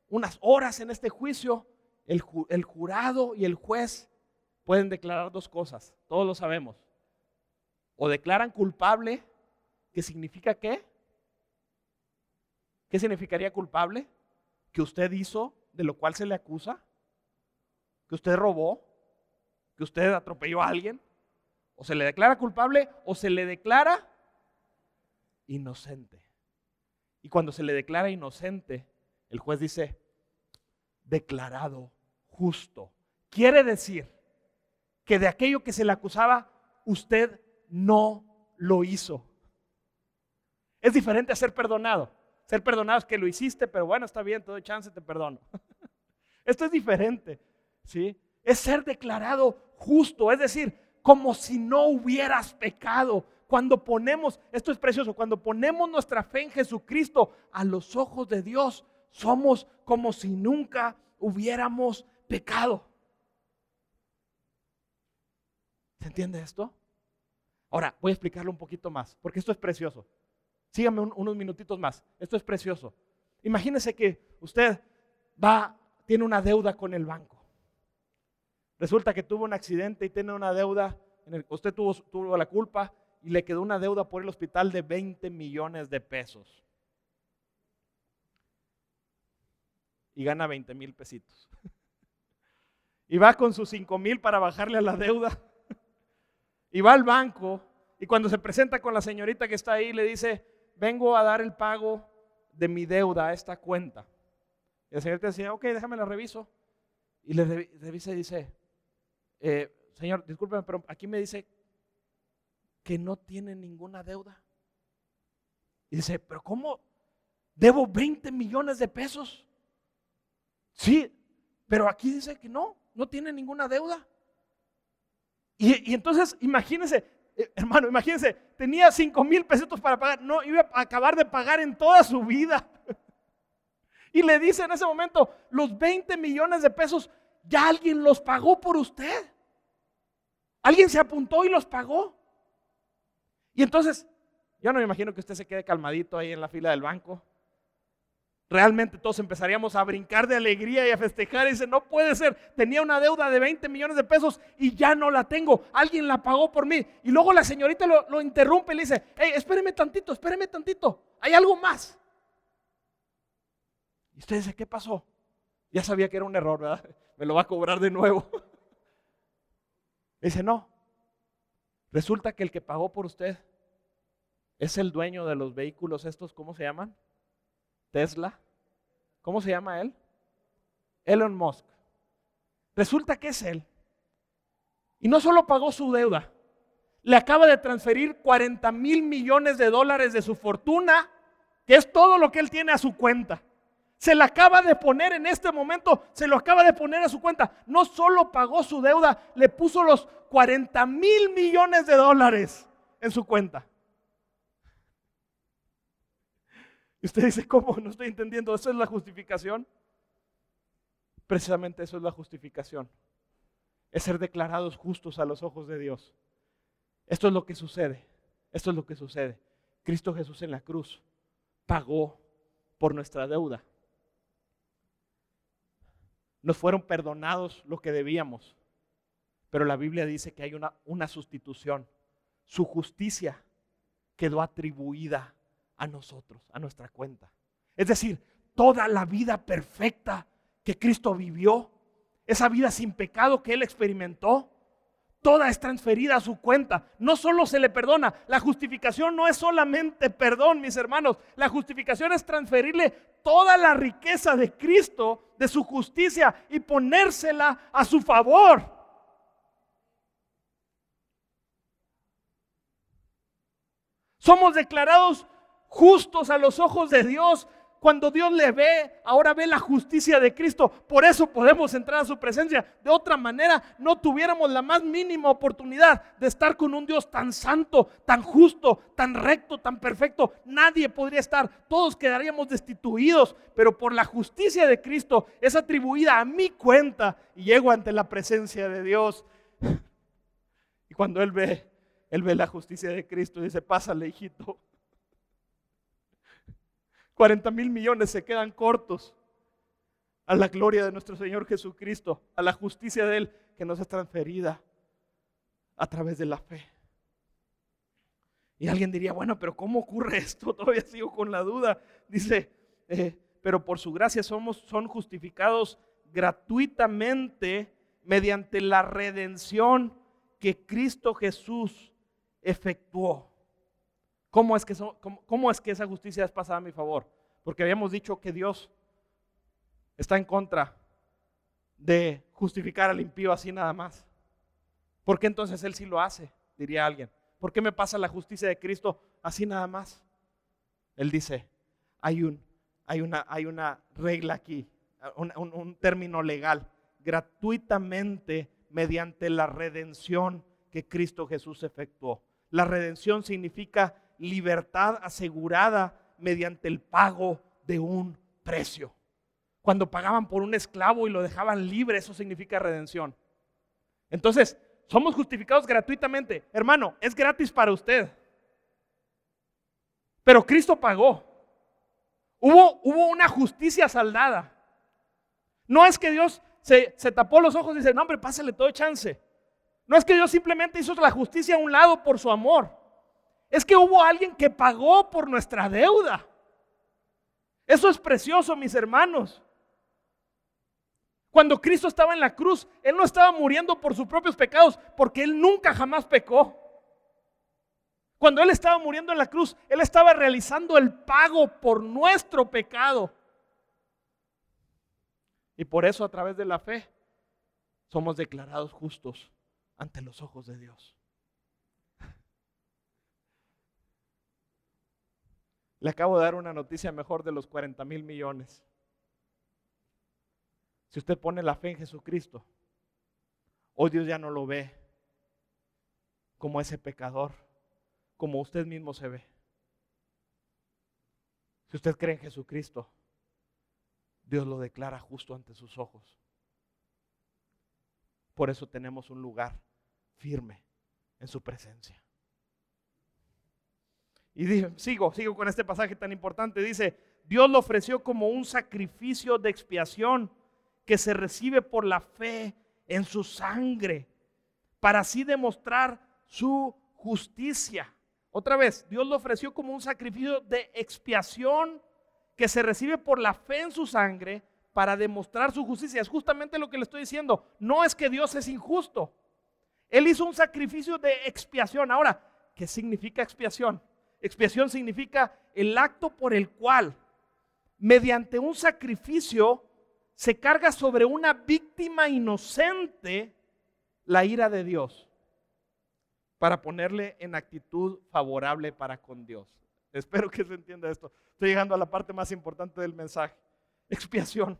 unas horas en este juicio, el, jurado y el juez pueden declarar dos cosas. Todos lo sabemos. O declaran culpable, que significa qué? ¿Qué significaría culpable? Que usted hizo de lo cual se le acusa, que usted robó, que usted atropelló a alguien, o se le declara culpable o se le declara inocente. Y cuando se le declara inocente, el juez dice, declarado justo. Quiere decir que de aquello que se le acusaba, usted no lo hizo. Es diferente a ser perdonado. Ser perdonado es que lo hiciste, pero bueno, está bien, todo chance, te perdono. <laughs> Esto es diferente, ¿sí? Es ser declarado justo, es decir, como si no hubieras pecado. Cuando ponemos, esto es precioso, cuando ponemos nuestra fe en Jesucristo a los ojos de Dios, somos como si nunca hubiéramos pecado. ¿Se entiende esto? Ahora, voy a explicarlo un poquito más, porque esto es precioso. Síganme unos minutitos más. Esto es precioso. Imagínese que usted va, tiene una deuda con el banco. Resulta que tuvo un accidente y tiene una deuda, usted tuvo, tuvo la culpa y le quedó una deuda por el hospital de 20 millones de pesos. Y gana 20 mil pesitos. <laughs> Y va con sus 5 mil para bajarle a la deuda. Y va al banco y cuando se presenta con la señorita que está ahí le dice, vengo a dar el pago de mi deuda a esta cuenta. Y la señorita decía, ok, déjame la reviso. Y le revisa y dice, eh, señor, discúlpeme, pero aquí me dice que no tiene ninguna deuda. Y dice, pero ¿cómo? Debo 20 millones de pesos. Sí, pero aquí dice que no, no tiene ninguna deuda. Y, entonces, imagínense, eh, hermano, imagínense, tenía 5 mil pesetos para pagar, no iba a acabar de pagar en toda su vida. <laughs> Y le dice en ese momento, los 20 millones de pesos, ya alguien los pagó por usted. Alguien se apuntó y los pagó. Y entonces, yo no me imagino que usted se quede calmadito ahí en la fila del banco realmente todos empezaríamos a brincar de alegría y a festejar y dice, no puede ser, tenía una deuda de 20 millones de pesos y ya no la tengo, alguien la pagó por mí. Y luego la señorita lo, interrumpe y le dice, hey, espéreme tantito, espéreme tantito, hay algo más. Y usted dice, ¿qué pasó? Ya sabía que era un error, ¿verdad? <laughs> Me lo va a cobrar de nuevo. <laughs> Dice, no, resulta que el que pagó por usted es el dueño de los vehículos estos, ¿cómo se llaman? Tesla. ¿Cómo se llama él? Elon Musk. Resulta que es él. Y no solo pagó su deuda, le acaba de transferir 40 mil millones de dólares de su fortuna, que es todo lo que él tiene a su cuenta. Se la acaba de poner en este momento, se lo acaba de poner a su cuenta. No solo pagó su deuda, le puso los 40 mil millones de dólares en su cuenta. Usted dice, ¿cómo? No estoy entendiendo. ¿Eso es la justificación? Precisamente eso es la justificación. Es ser declarados justos a los ojos de Dios. Esto es lo que sucede. Esto es lo que sucede. Cristo Jesús en la cruz pagó por nuestra deuda. Nos fueron perdonados lo que debíamos. Pero la Biblia dice que hay una, una sustitución. Su justicia quedó atribuida a nosotros, a nuestra cuenta. Es decir, toda la vida perfecta que Cristo vivió, esa vida sin pecado que Él experimentó, toda es transferida a su cuenta. No solo se le perdona, la justificación no es solamente perdón, mis hermanos, la justificación es transferirle toda la riqueza de Cristo, de su justicia y ponérsela a su favor. Somos declarados justos a los ojos de Dios cuando Dios le ve, ahora ve la justicia de Cristo. Por eso podemos entrar a su presencia. De otra manera, no tuviéramos la más mínima oportunidad de estar con un Dios tan santo, tan justo, tan recto, tan perfecto. Nadie podría estar. Todos quedaríamos destituidos. Pero por la justicia de Cristo es atribuida a mi cuenta y llego ante la presencia de Dios. <laughs> Y cuando Él ve, Él ve la justicia de Cristo y dice, pásale, hijito. 40 mil millones se quedan cortos a la gloria de nuestro Señor Jesucristo, a la justicia de Él que nos es transferida a través de la fe. Y alguien diría, bueno, pero ¿cómo ocurre esto? <laughs> Todavía sigo con la duda. Dice, eh, pero por su gracia somos, son justificados gratuitamente mediante la redención que Cristo Jesús efectuó. ¿Cómo es, que esa justicia es pasada a mi favor? Porque habíamos dicho que Dios está en contra de justificar al impío así nada más. ¿Por qué entonces Él sí lo hace? Diría alguien. ¿Por qué me pasa la justicia de Cristo así nada más? Él dice, hay, un, hay, una, regla aquí, un término legal, gratuitamente mediante la redención que Cristo Jesús efectuó. La redención significa libertad asegurada mediante el pago de un precio. Cuando pagaban por un esclavo y lo dejaban libre, eso significa redención. Entonces, somos justificados gratuitamente. Hermano, es gratis para usted. Pero Cristo pagó. Hubo, hubo una justicia saldada. No es que Dios se, se, tapó los ojos y dice, no hombre, pásale todo chance. No es que Dios simplemente hizo la justicia a un lado por su amor. Es que hubo alguien que pagó por nuestra deuda. Eso es precioso, mis hermanos. Cuando Cristo estaba en la cruz, Él no estaba muriendo por sus propios pecados, porque Él nunca jamás pecó. Cuando Él estaba muriendo en la cruz, Él estaba realizando el pago por nuestro pecado. Y por eso a través de la fe somos declarados justos ante los ojos de Dios. Le acabo de dar una noticia mejor de los 40 mil millones. Si usted pone la fe en Jesucristo, hoy Dios ya no lo ve como ese pecador, como usted mismo se ve. Si usted cree en Jesucristo, Dios lo declara justo ante sus ojos. Por eso tenemos un lugar firme en su presencia. Y sigo, sigo con este pasaje tan importante. Dice, Dios lo ofreció como un sacrificio de expiación que se recibe por la fe en su sangre, para así demostrar su justicia. Otra vez, Dios lo ofreció como un sacrificio de expiación que se recibe por la fe en su sangre para demostrar su justicia. Es justamente lo que le estoy diciendo. No es que Dios es injusto. Él hizo un sacrificio de expiación. Ahora, ¿qué significa expiación? Expiación significa el acto por el cual, mediante un sacrificio, se carga sobre una víctima inocente la ira de Dios para ponerle en actitud favorable para con Dios. Espero que se entienda esto. Estoy llegando a la parte más importante del mensaje. Expiación.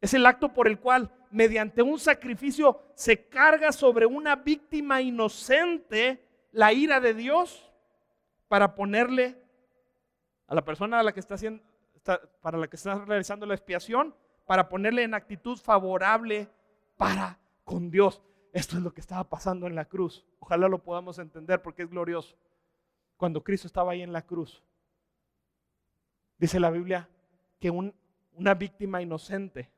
Es el acto por el cual, mediante un sacrificio, se carga sobre una víctima inocente la ira de Dios para ponerle a la persona a la que está haciendo, para la que está realizando la expiación, para ponerle en actitud favorable para con Dios. Esto es lo que estaba pasando en la cruz. Ojalá lo podamos entender porque es glorioso. Cuando Cristo estaba ahí en la cruz, dice la Biblia que una víctima inocente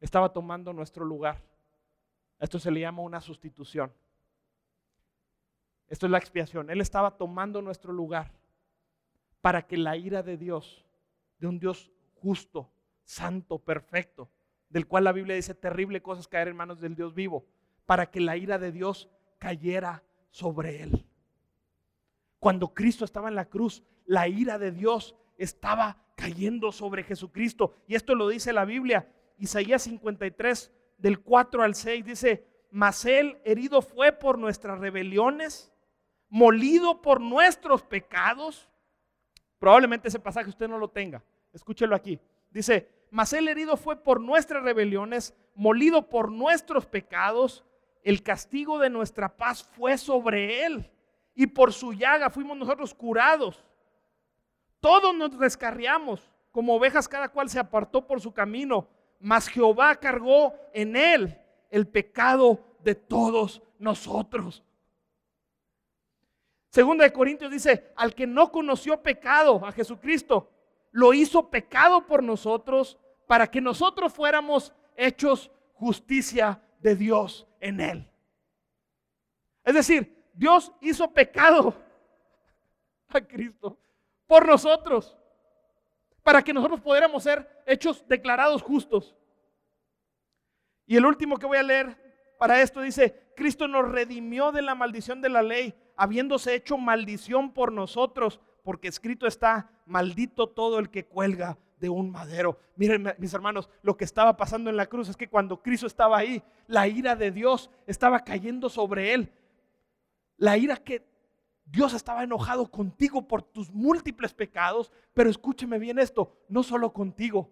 estaba tomando nuestro lugar. Esto se le llama una sustitución. Esto es la expiación. Él estaba tomando nuestro lugar para que la ira de Dios, de un Dios justo, santo, perfecto, del cual la Biblia dice terrible cosas caer en manos del Dios vivo, para que la ira de Dios cayera sobre él. Cuando Cristo estaba en la cruz, la ira de Dios estaba cayendo sobre Jesucristo. Y esto lo dice la Biblia. Isaías 53, del 4 al 6, dice, mas él herido fue por nuestras rebeliones molido por nuestros pecados. Probablemente ese pasaje usted no lo tenga, Escúchelo aquí. Dice, mas el herido fue por nuestras rebeliones, molido por nuestros pecados, el castigo de nuestra paz fue sobre él, y por su llaga fuimos nosotros curados. Todos nos descarriamos, como ovejas cada cual se apartó por su camino, mas Jehová cargó en él el pecado de todos nosotros. Segunda de Corintios dice, al que no conoció pecado, a Jesucristo, lo hizo pecado por nosotros para que nosotros fuéramos hechos justicia de Dios en él. Es decir, Dios hizo pecado a Cristo por nosotros, para que nosotros pudiéramos ser hechos declarados justos. Y el último que voy a leer para esto dice, Cristo nos redimió de la maldición de la ley, habiéndose hecho maldición por nosotros, porque escrito está, maldito todo el que cuelga de un madero. Miren, mis hermanos, lo que estaba pasando en la cruz es que cuando Cristo estaba ahí, la ira de Dios estaba cayendo sobre él. La ira que Dios estaba enojado contigo por tus múltiples pecados, pero escúcheme bien esto, no solo contigo,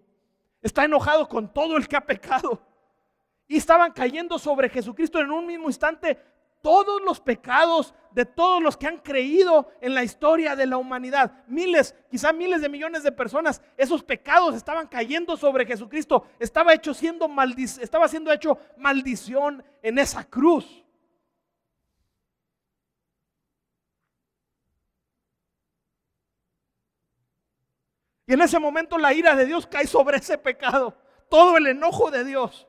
está enojado con todo el que ha pecado. Y estaban cayendo sobre Jesucristo en un mismo instante todos los pecados de todos los que han creído en la historia de la humanidad. Miles, quizá miles de millones de personas, esos pecados estaban cayendo sobre Jesucristo. Estaba, hecho siendo estaba siendo hecho maldición en esa cruz. Y en ese momento la ira de Dios cae sobre ese pecado. Todo el enojo de Dios,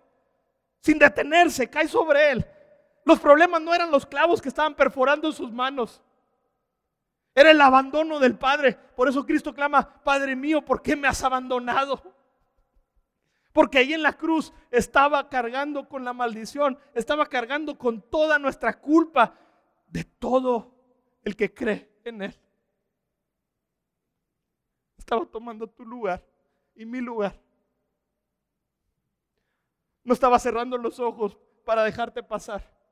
sin detenerse, cae sobre él. Los problemas no eran los clavos que estaban perforando sus manos. Era el abandono del Padre. Por eso Cristo clama, Padre mío, ¿por qué me has abandonado? Porque ahí en la cruz estaba cargando con la maldición, estaba cargando con toda nuestra culpa de todo el que cree en Él. Estaba tomando tu lugar y mi lugar. No estaba cerrando los ojos para dejarte pasar.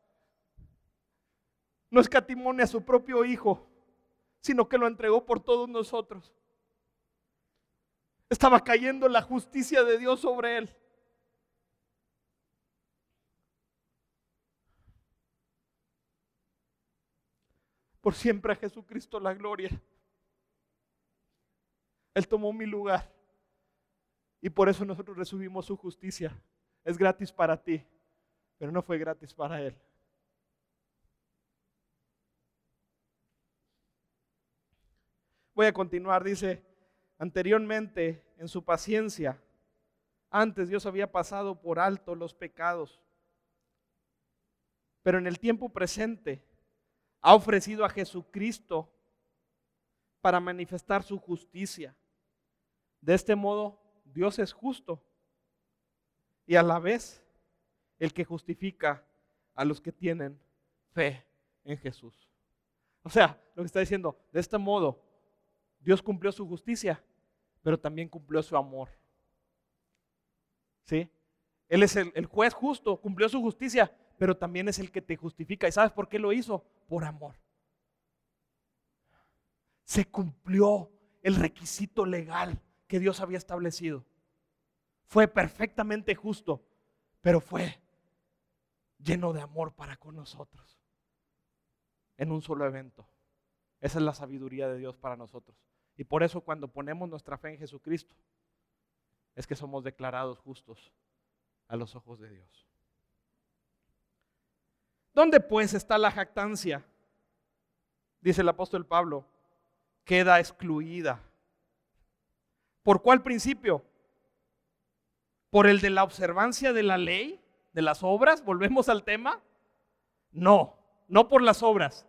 No escatimó a su propio hijo, sino que lo entregó por todos nosotros. Estaba cayendo la justicia de Dios sobre él. Por siempre a Jesucristo la gloria. Él tomó mi lugar. Y por eso nosotros recibimos su justicia. Es gratis para ti, pero no fue gratis para Él. Voy a continuar, dice, anteriormente en su paciencia, antes Dios había pasado por alto los pecados, pero en el tiempo presente ha ofrecido a Jesucristo para manifestar su justicia de este modo, Dios es justo y a la vez el que justifica a los que tienen fe en Jesús. O sea, lo que está diciendo, de este modo, Dios cumplió su justicia, pero también cumplió su amor. ¿Sí? Él es el, el, juez justo, cumplió su justicia, pero también es el que te justifica. ¿Y sabes por qué lo hizo? Por amor. Se cumplió el requisito legal que Dios había establecido. Fue perfectamente justo, pero fue lleno de amor para con nosotros. En un solo evento. Esa es la sabiduría de Dios para nosotros. Y por eso cuando ponemos nuestra fe en Jesucristo, es que somos declarados justos a los ojos de Dios. ¿Dónde pues está la jactancia? Dice el apóstol Pablo, queda excluida ¿Por cuál principio? ¿Por el de la observancia de la ley, de las obras? ¿Volvemos al tema? No, no por las obras,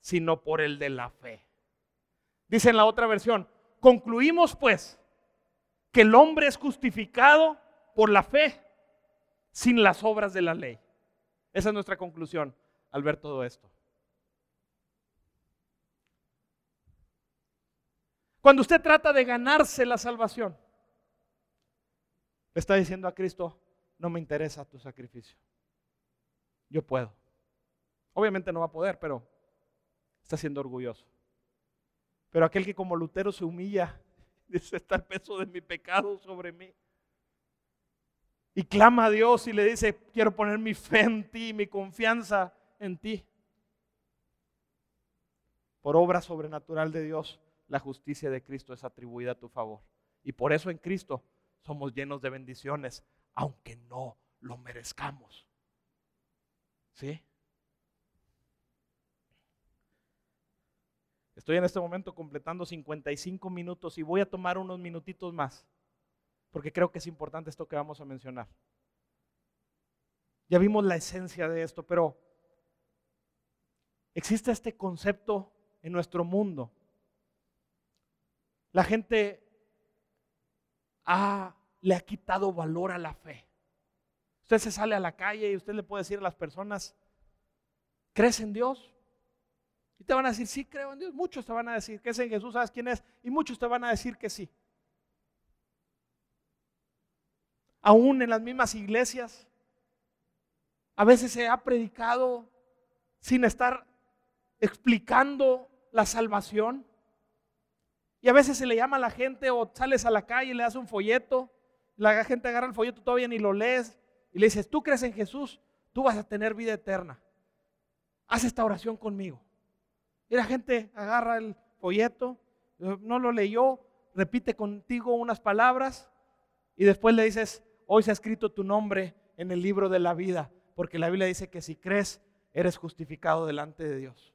sino por el de la fe. Dice en la otra versión, concluimos pues que el hombre es justificado por la fe, sin las obras de la ley. Esa es nuestra conclusión al ver todo esto. Cuando usted trata de ganarse la salvación, está diciendo a Cristo, no me interesa tu sacrificio. Yo puedo. Obviamente no va a poder, pero está siendo orgulloso. Pero aquel que como Lutero se humilla, <laughs> Dice, está el peso de mi pecado sobre mí. Y clama a Dios y le dice, quiero poner mi fe en ti, mi confianza en ti. Por obra sobrenatural de Dios, la justicia de Cristo es atribuida a tu favor. Y por eso en Cristo somos llenos de bendiciones, aunque no lo merezcamos. ¿Sí? Estoy en este momento completando 55 minutos y voy a tomar unos minutitos más, porque creo que es importante esto que vamos a mencionar. Ya vimos la esencia de esto, pero existe este concepto en nuestro mundo. La gente le ha quitado valor a la fe. Usted se sale a la calle y usted le puede decir a las personas, ¿crees en Dios? Y te van a decir, sí, creo en Dios. Muchos te van a decir, que es en Jesús? ¿Sabes quién es? Y muchos te van a decir que sí. Aún en las mismas iglesias, a veces se ha predicado sin estar explicando la salvación. Y a veces se le llama a la gente o sales a la calle y le das un folleto. La gente agarra el folleto, todavía ni lo lees. Y le dices, tú crees en Jesús, tú vas a tener vida eterna. Haz esta oración conmigo. Y la gente agarra el folleto, no lo leyó, repite contigo unas palabras y después le dices, hoy se ha escrito tu nombre en el libro de la vida, porque la Biblia dice que si crees, eres justificado delante de Dios.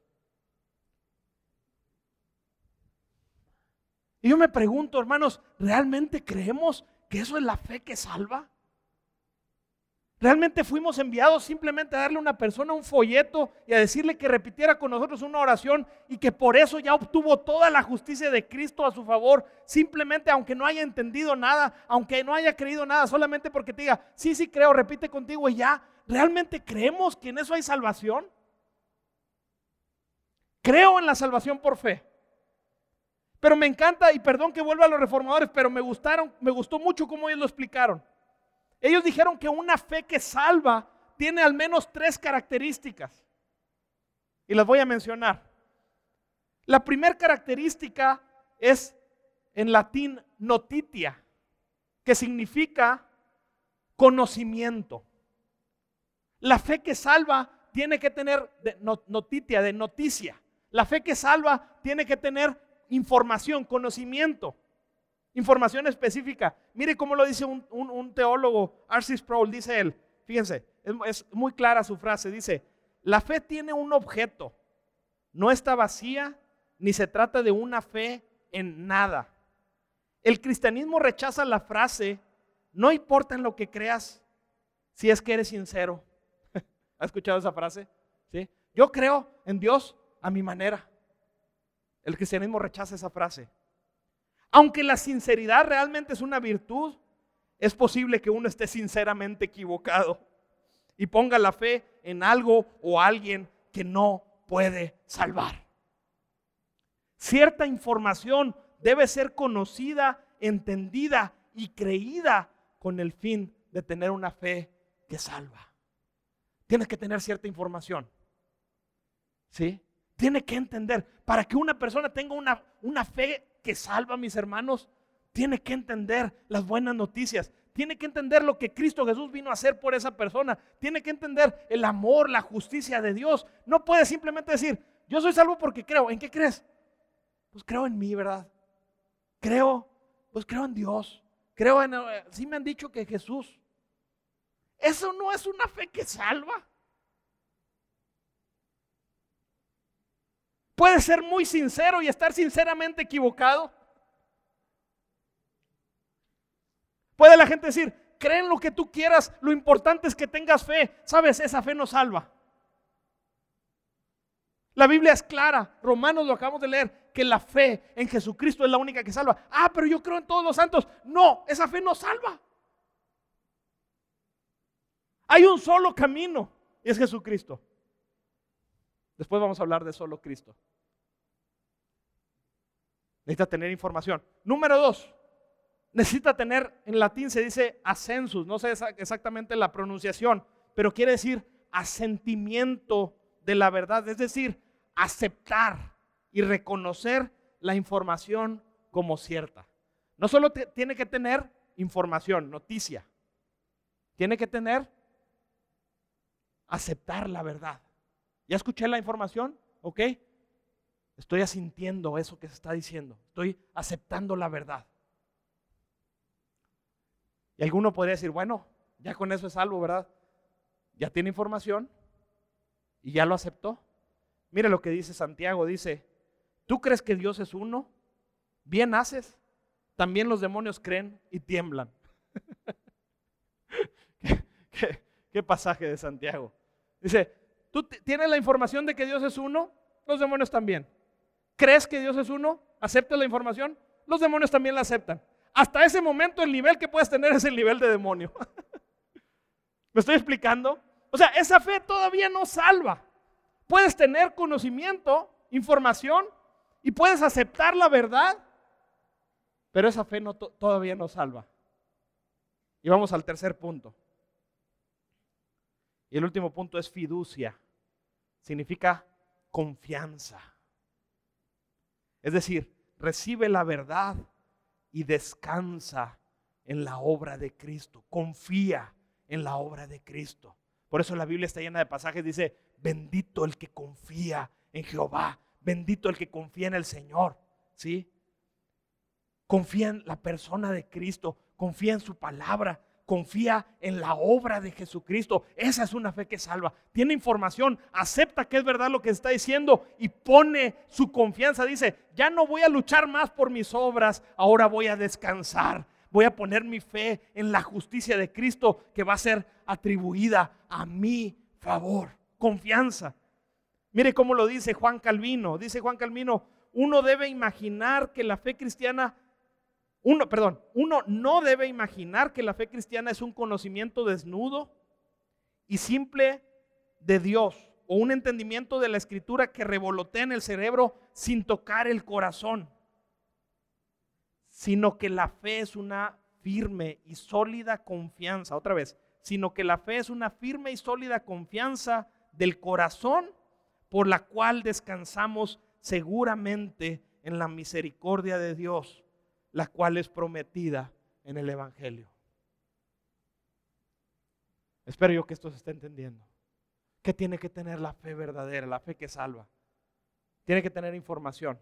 Y yo me pregunto, hermanos, ¿realmente creemos que eso es la fe que salva? Realmente fuimos enviados simplemente a darle a una persona un folleto y a decirle que repitiera con nosotros una oración y que por eso ya obtuvo toda la justicia de Cristo a su favor, simplemente aunque no haya entendido nada, aunque no haya creído nada, solamente porque te diga, sí, sí creo, repite contigo y ya. ¿Realmente creemos que en eso hay salvación? Creo en la salvación por fe. Pero me encanta, y perdón que vuelva a los reformadores, pero me gustaron, me gustó mucho cómo ellos lo explicaron. Ellos dijeron que una fe que salva tiene al menos tres características. Y las voy a mencionar. La primera característica es en latín notitia, que significa conocimiento. La fe que salva tiene que tener notitia, de noticia. La fe que salva tiene que tener información, conocimiento información específica. Mire cómo lo dice un, teólogo, R.C. Sproul, dice él, fíjense, es, muy clara su frase, dice, la fe tiene un objeto, no está vacía, ni se trata de una fe en nada. El cristianismo rechaza la frase, no importa en lo que creas, si es que eres sincero. <laughs> ¿Ha escuchado esa frase? ¿Sí? Yo creo en Dios a mi manera. El cristianismo rechaza esa frase. Aunque la sinceridad realmente es una virtud, es posible que uno esté sinceramente equivocado y ponga la fe en algo o alguien que no puede salvar. Cierta información debe ser conocida, entendida y creída con el fin de tener una fe que salva. Tienes que tener cierta información. ¿Sí? Tiene que entender. Para que una persona tenga una, una fe que salva, mis hermanos, tiene que entender las buenas noticias. Tiene que entender lo que Cristo Jesús vino a hacer por esa persona. Tiene que entender el amor, la justicia de Dios. No puede simplemente decir, yo soy salvo porque creo. ¿En qué crees? Pues creo en mí, ¿verdad? Creo, pues creo en Dios. Creo en, eh, sí me han dicho que Jesús. Eso no es una fe que salva. Puede ser muy sincero y estar sinceramente equivocado. Puede la gente decir, creen lo que tú quieras, lo importante es que tengas fe. Sabes, esa fe nos salva. La Biblia es clara, Romanos lo acabamos de leer, que la fe en Jesucristo es la única que salva. Ah, pero yo creo en todos los santos. No, esa fe no salva. Hay un solo camino y es Jesucristo. Después vamos a hablar de solo Cristo. Necesita tener información. Número dos, necesita tener, en latín se dice ascensus, no sé exactamente la pronunciación, pero quiere decir asentimiento de la verdad, es decir, aceptar y reconocer la información como cierta. No solo tiene que tener información, noticia, tiene que tener aceptar la verdad. ¿Ya escuché la información? ¿Ok? Estoy asintiendo eso que se está diciendo. Estoy aceptando la verdad. Y alguno podría decir, bueno, ya con eso es salvo, ¿verdad? Ya tiene información y ya lo aceptó. Mire lo que dice Santiago, dice, ¿tú crees que Dios es uno? Bien haces. También los demonios creen y tiemblan. <laughs> ¿Qué, pasaje de Santiago? Dice, ¿tú tienes la información de que Dios es uno? Los demonios también. ¿Crees que Dios es uno? ¿Aceptas la información? Los demonios también la aceptan. Hasta ese momento el nivel que puedes tener es el nivel de demonio. <laughs> ¿Me estoy explicando? O sea, esa fe todavía no salva. Puedes tener conocimiento, información y puedes aceptar la verdad, pero esa fe todavía no salva. Y vamos al tercer punto. Y el último punto es fiducia. Significa confianza. Es decir, recibe la verdad y descansa en la obra de Cristo. Confía en la obra de Cristo. Por eso la Biblia está llena de pasajes. Dice, bendito el que confía en Jehová. Bendito el que confía en el Señor. ¿Sí? Confía en la persona de Cristo. Confía en su palabra confía en la obra de Jesucristo. Esa es una fe que salva. Tiene información, acepta que es verdad lo que está diciendo y pone su confianza. Dice, ya no voy a luchar más por mis obras, ahora voy a descansar. Voy a poner mi fe en la justicia de Cristo que va a ser atribuida a mi favor. Confianza. Mire cómo lo dice Juan Calvino. Dice Juan Calvino, uno debe imaginar que la fe cristiana uno, perdón, uno no debe imaginar que la fe cristiana es un conocimiento desnudo y simple de Dios o un entendimiento de la escritura que revolotea en el cerebro sin tocar el corazón, sino que la fe es una firme y sólida confianza, otra vez, sino que la fe es una firme y sólida confianza del corazón por la cual descansamos seguramente en la misericordia de Dios la cual es prometida en el Evangelio. Espero yo que esto se esté entendiendo. Que tiene que tener la fe verdadera, la fe que salva. Tiene que tener información.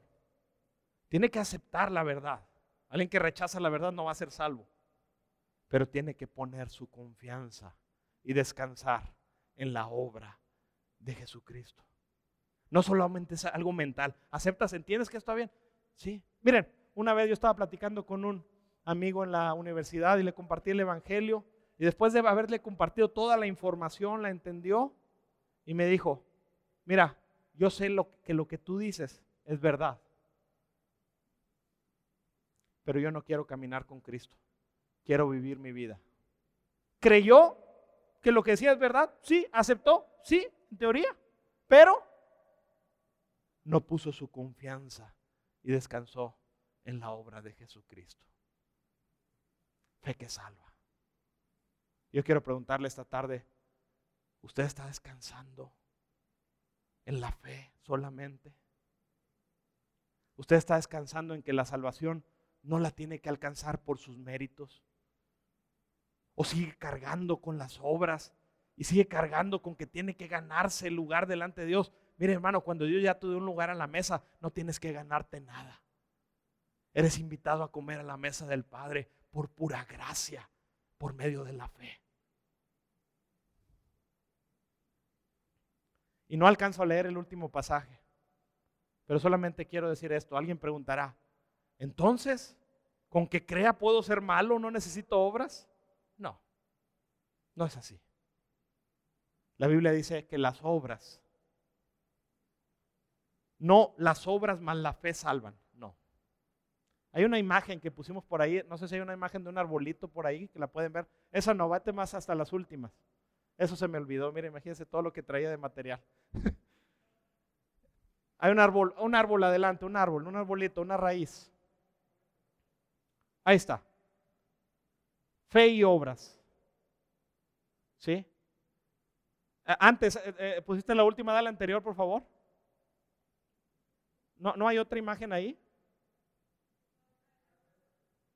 Tiene que aceptar la verdad. Alguien que rechaza la verdad no va a ser salvo. Pero tiene que poner su confianza y descansar en la obra de Jesucristo. No solamente es algo mental. ¿Aceptas? ¿Entiendes que está bien? Sí. Miren, una vez yo estaba platicando con un amigo en la universidad y le compartí el Evangelio y después de haberle compartido toda la información, la entendió y me dijo, mira, yo sé lo que lo que tú dices es verdad, pero yo no quiero caminar con Cristo, quiero vivir mi vida. ¿Creyó que lo que decía es verdad? Sí, aceptó, sí, en teoría, pero no puso su confianza y descansó en la obra de Jesucristo. Fe que salva. Yo quiero preguntarle esta tarde, ¿usted está descansando en la fe solamente? ¿Usted está descansando en que la salvación no la tiene que alcanzar por sus méritos? ¿O sigue cargando con las obras y sigue cargando con que tiene que ganarse el lugar delante de Dios? Mire hermano, cuando Dios ya te dio un lugar a la mesa, no tienes que ganarte nada. Eres invitado a comer a la mesa del Padre por pura gracia, por medio de la fe. Y no alcanzo a leer el último pasaje, pero solamente quiero decir esto. Alguien preguntará, entonces, ¿con que crea puedo ser malo? ¿No necesito obras? No, no es así. La Biblia dice que las obras, no las obras más la fe salvan. Hay una imagen que pusimos por ahí, no sé si hay una imagen de un arbolito por ahí que la pueden ver. Esa no, vete más hasta las últimas. Eso se me olvidó, mire, imagínense todo lo que traía de material. <laughs> hay un árbol, un árbol adelante, un árbol, un arbolito, una raíz. Ahí está. Fe y obras. ¿Sí? Antes, eh, eh, pusiste la última, la anterior, por favor. ¿No, ¿No hay otra imagen ahí?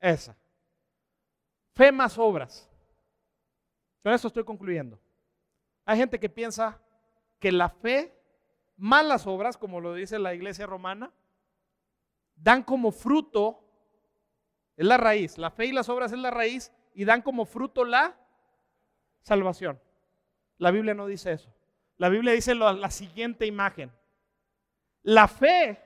Esa. Fe más obras. Con eso estoy concluyendo. Hay gente que piensa que la fe más las obras, como lo dice la iglesia romana, dan como fruto, es la raíz, la fe y las obras es la raíz y dan como fruto la salvación. La Biblia no dice eso. La Biblia dice la siguiente imagen. La fe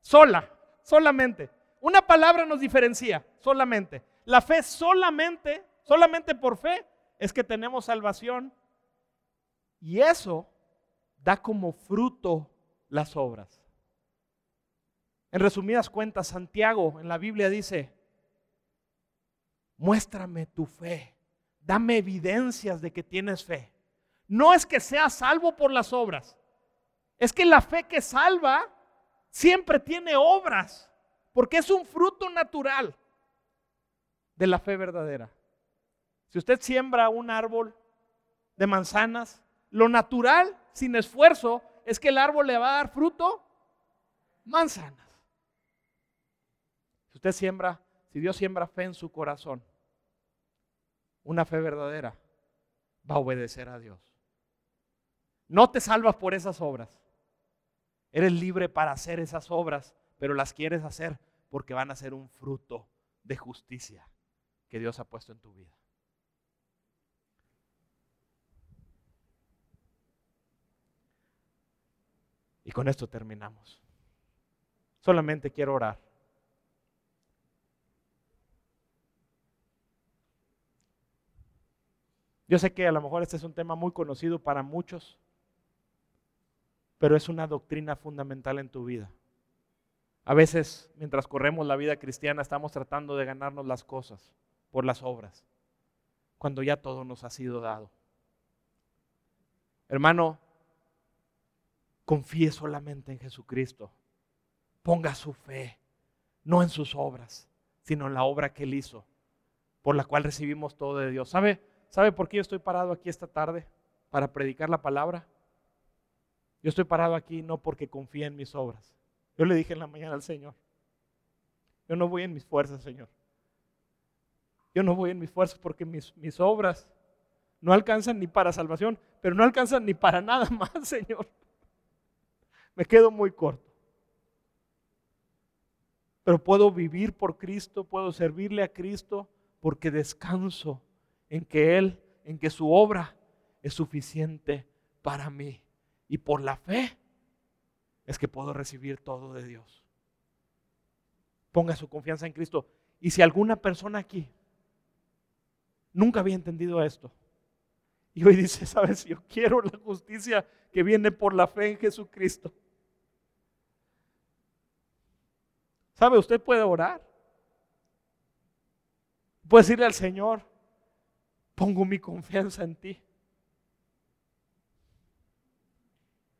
sola, solamente. Una palabra nos diferencia, solamente. La fe solamente, solamente por fe, es que tenemos salvación. Y eso da como fruto las obras. En resumidas cuentas, Santiago en la Biblia dice, muéstrame tu fe, dame evidencias de que tienes fe. No es que seas salvo por las obras, es que la fe que salva siempre tiene obras, porque es un fruto natural de la fe verdadera. Si usted siembra un árbol de manzanas, lo natural, sin esfuerzo, es que el árbol le va a dar fruto manzanas. Si usted siembra, si Dios siembra fe en su corazón, una fe verdadera, va a obedecer a Dios. No te salvas por esas obras. Eres libre para hacer esas obras, pero las quieres hacer porque van a ser un fruto de justicia que Dios ha puesto en tu vida. Y con esto terminamos. Solamente quiero orar. Yo sé que a lo mejor este es un tema muy conocido para muchos, pero es una doctrina fundamental en tu vida. A veces, mientras corremos la vida cristiana, estamos tratando de ganarnos las cosas por las obras, cuando ya todo nos ha sido dado. Hermano, confíe solamente en Jesucristo. Ponga su fe, no en sus obras, sino en la obra que Él hizo, por la cual recibimos todo de Dios. ¿Sabe? ¿Sabe por qué yo estoy parado aquí esta tarde? Para predicar la palabra. Yo estoy parado aquí no porque confíe en mis obras. Yo le dije en la mañana al Señor, yo no voy en mis fuerzas, Señor. Yo no voy en mis fuerzas porque mis, mis obras no alcanzan ni para salvación, pero no alcanzan ni para <laughs> nada más, Señor. Me quedo muy corto. Pero puedo vivir por Cristo, puedo servirle a Cristo porque descanso en que Él, en que su obra es suficiente para mí. Y por la fe es que puedo recibir todo de Dios. Ponga su confianza en Cristo. Y si alguna persona aquí nunca había entendido esto, y hoy dice, sabes, yo quiero la justicia que viene por la fe en Jesucristo. ¿Sabe? Usted puede orar. Puede decirle al Señor, pongo mi confianza en ti.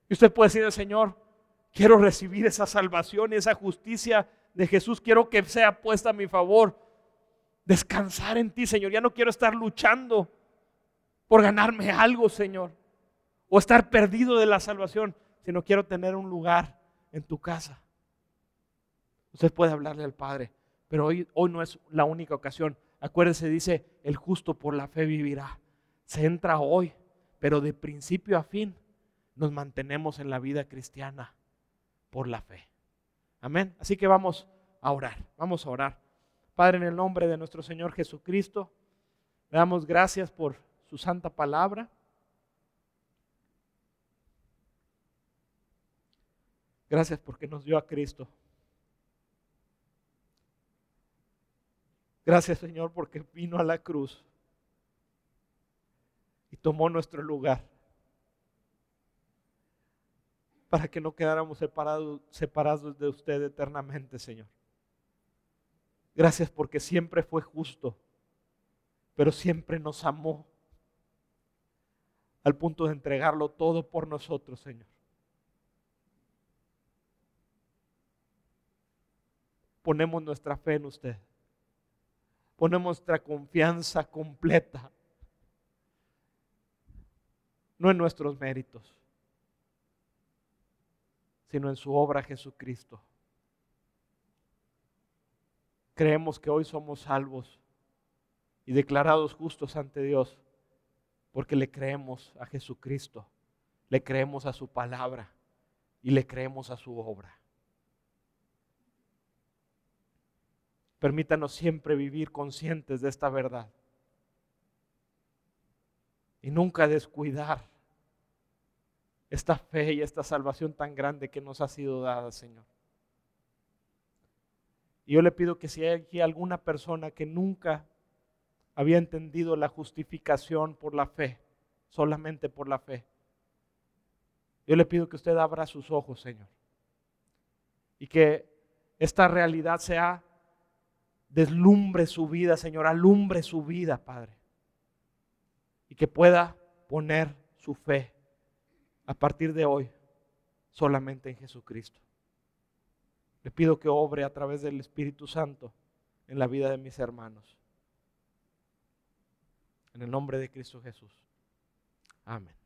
Y usted puede decir al Señor, quiero recibir esa salvación y esa justicia de Jesús, quiero que sea puesta a mi favor. Descansar en ti, Señor. Ya no quiero estar luchando por ganarme algo, Señor. O estar perdido de la salvación, sino quiero tener un lugar en tu casa. Usted puede hablarle al Padre, pero hoy, hoy no es la única ocasión. Acuérdese, dice, el justo por la fe vivirá. Se entra hoy, pero de principio a fin nos mantenemos en la vida cristiana por la fe. Amén. Así que vamos a orar, vamos a orar. Padre, en el nombre de nuestro Señor Jesucristo, le damos gracias por su santa palabra. Gracias porque nos dio a Cristo. Gracias Señor porque vino a la cruz y tomó nuestro lugar para que no quedáramos separados, separados de usted eternamente, Señor. Gracias porque siempre fue justo, pero siempre nos amó al punto de entregarlo todo por nosotros, Señor. Ponemos nuestra fe en usted ponemos nuestra confianza completa, no en nuestros méritos, sino en su obra Jesucristo. creemos que hoy somos salvos y declarados justos ante Dios porque le creemos a Jesucristo, le creemos a su palabra y le creemos a su obra. Permítanos siempre vivir conscientes de esta verdad y nunca descuidar esta fe y esta salvación tan grande que nos ha sido dada, Señor. Y yo le pido que si hay aquí alguna persona que nunca había entendido la justificación por la fe, solamente por la fe, yo le pido que usted abra sus ojos, Señor. Y que esta realidad sea, deslumbre su vida, Señor, alumbre su vida, Padre. Y que pueda poner su fe a partir de hoy solamente en Jesucristo. Le pido que obre a través del Espíritu Santo en la vida de mis hermanos. En el nombre de Cristo Jesús. Amén.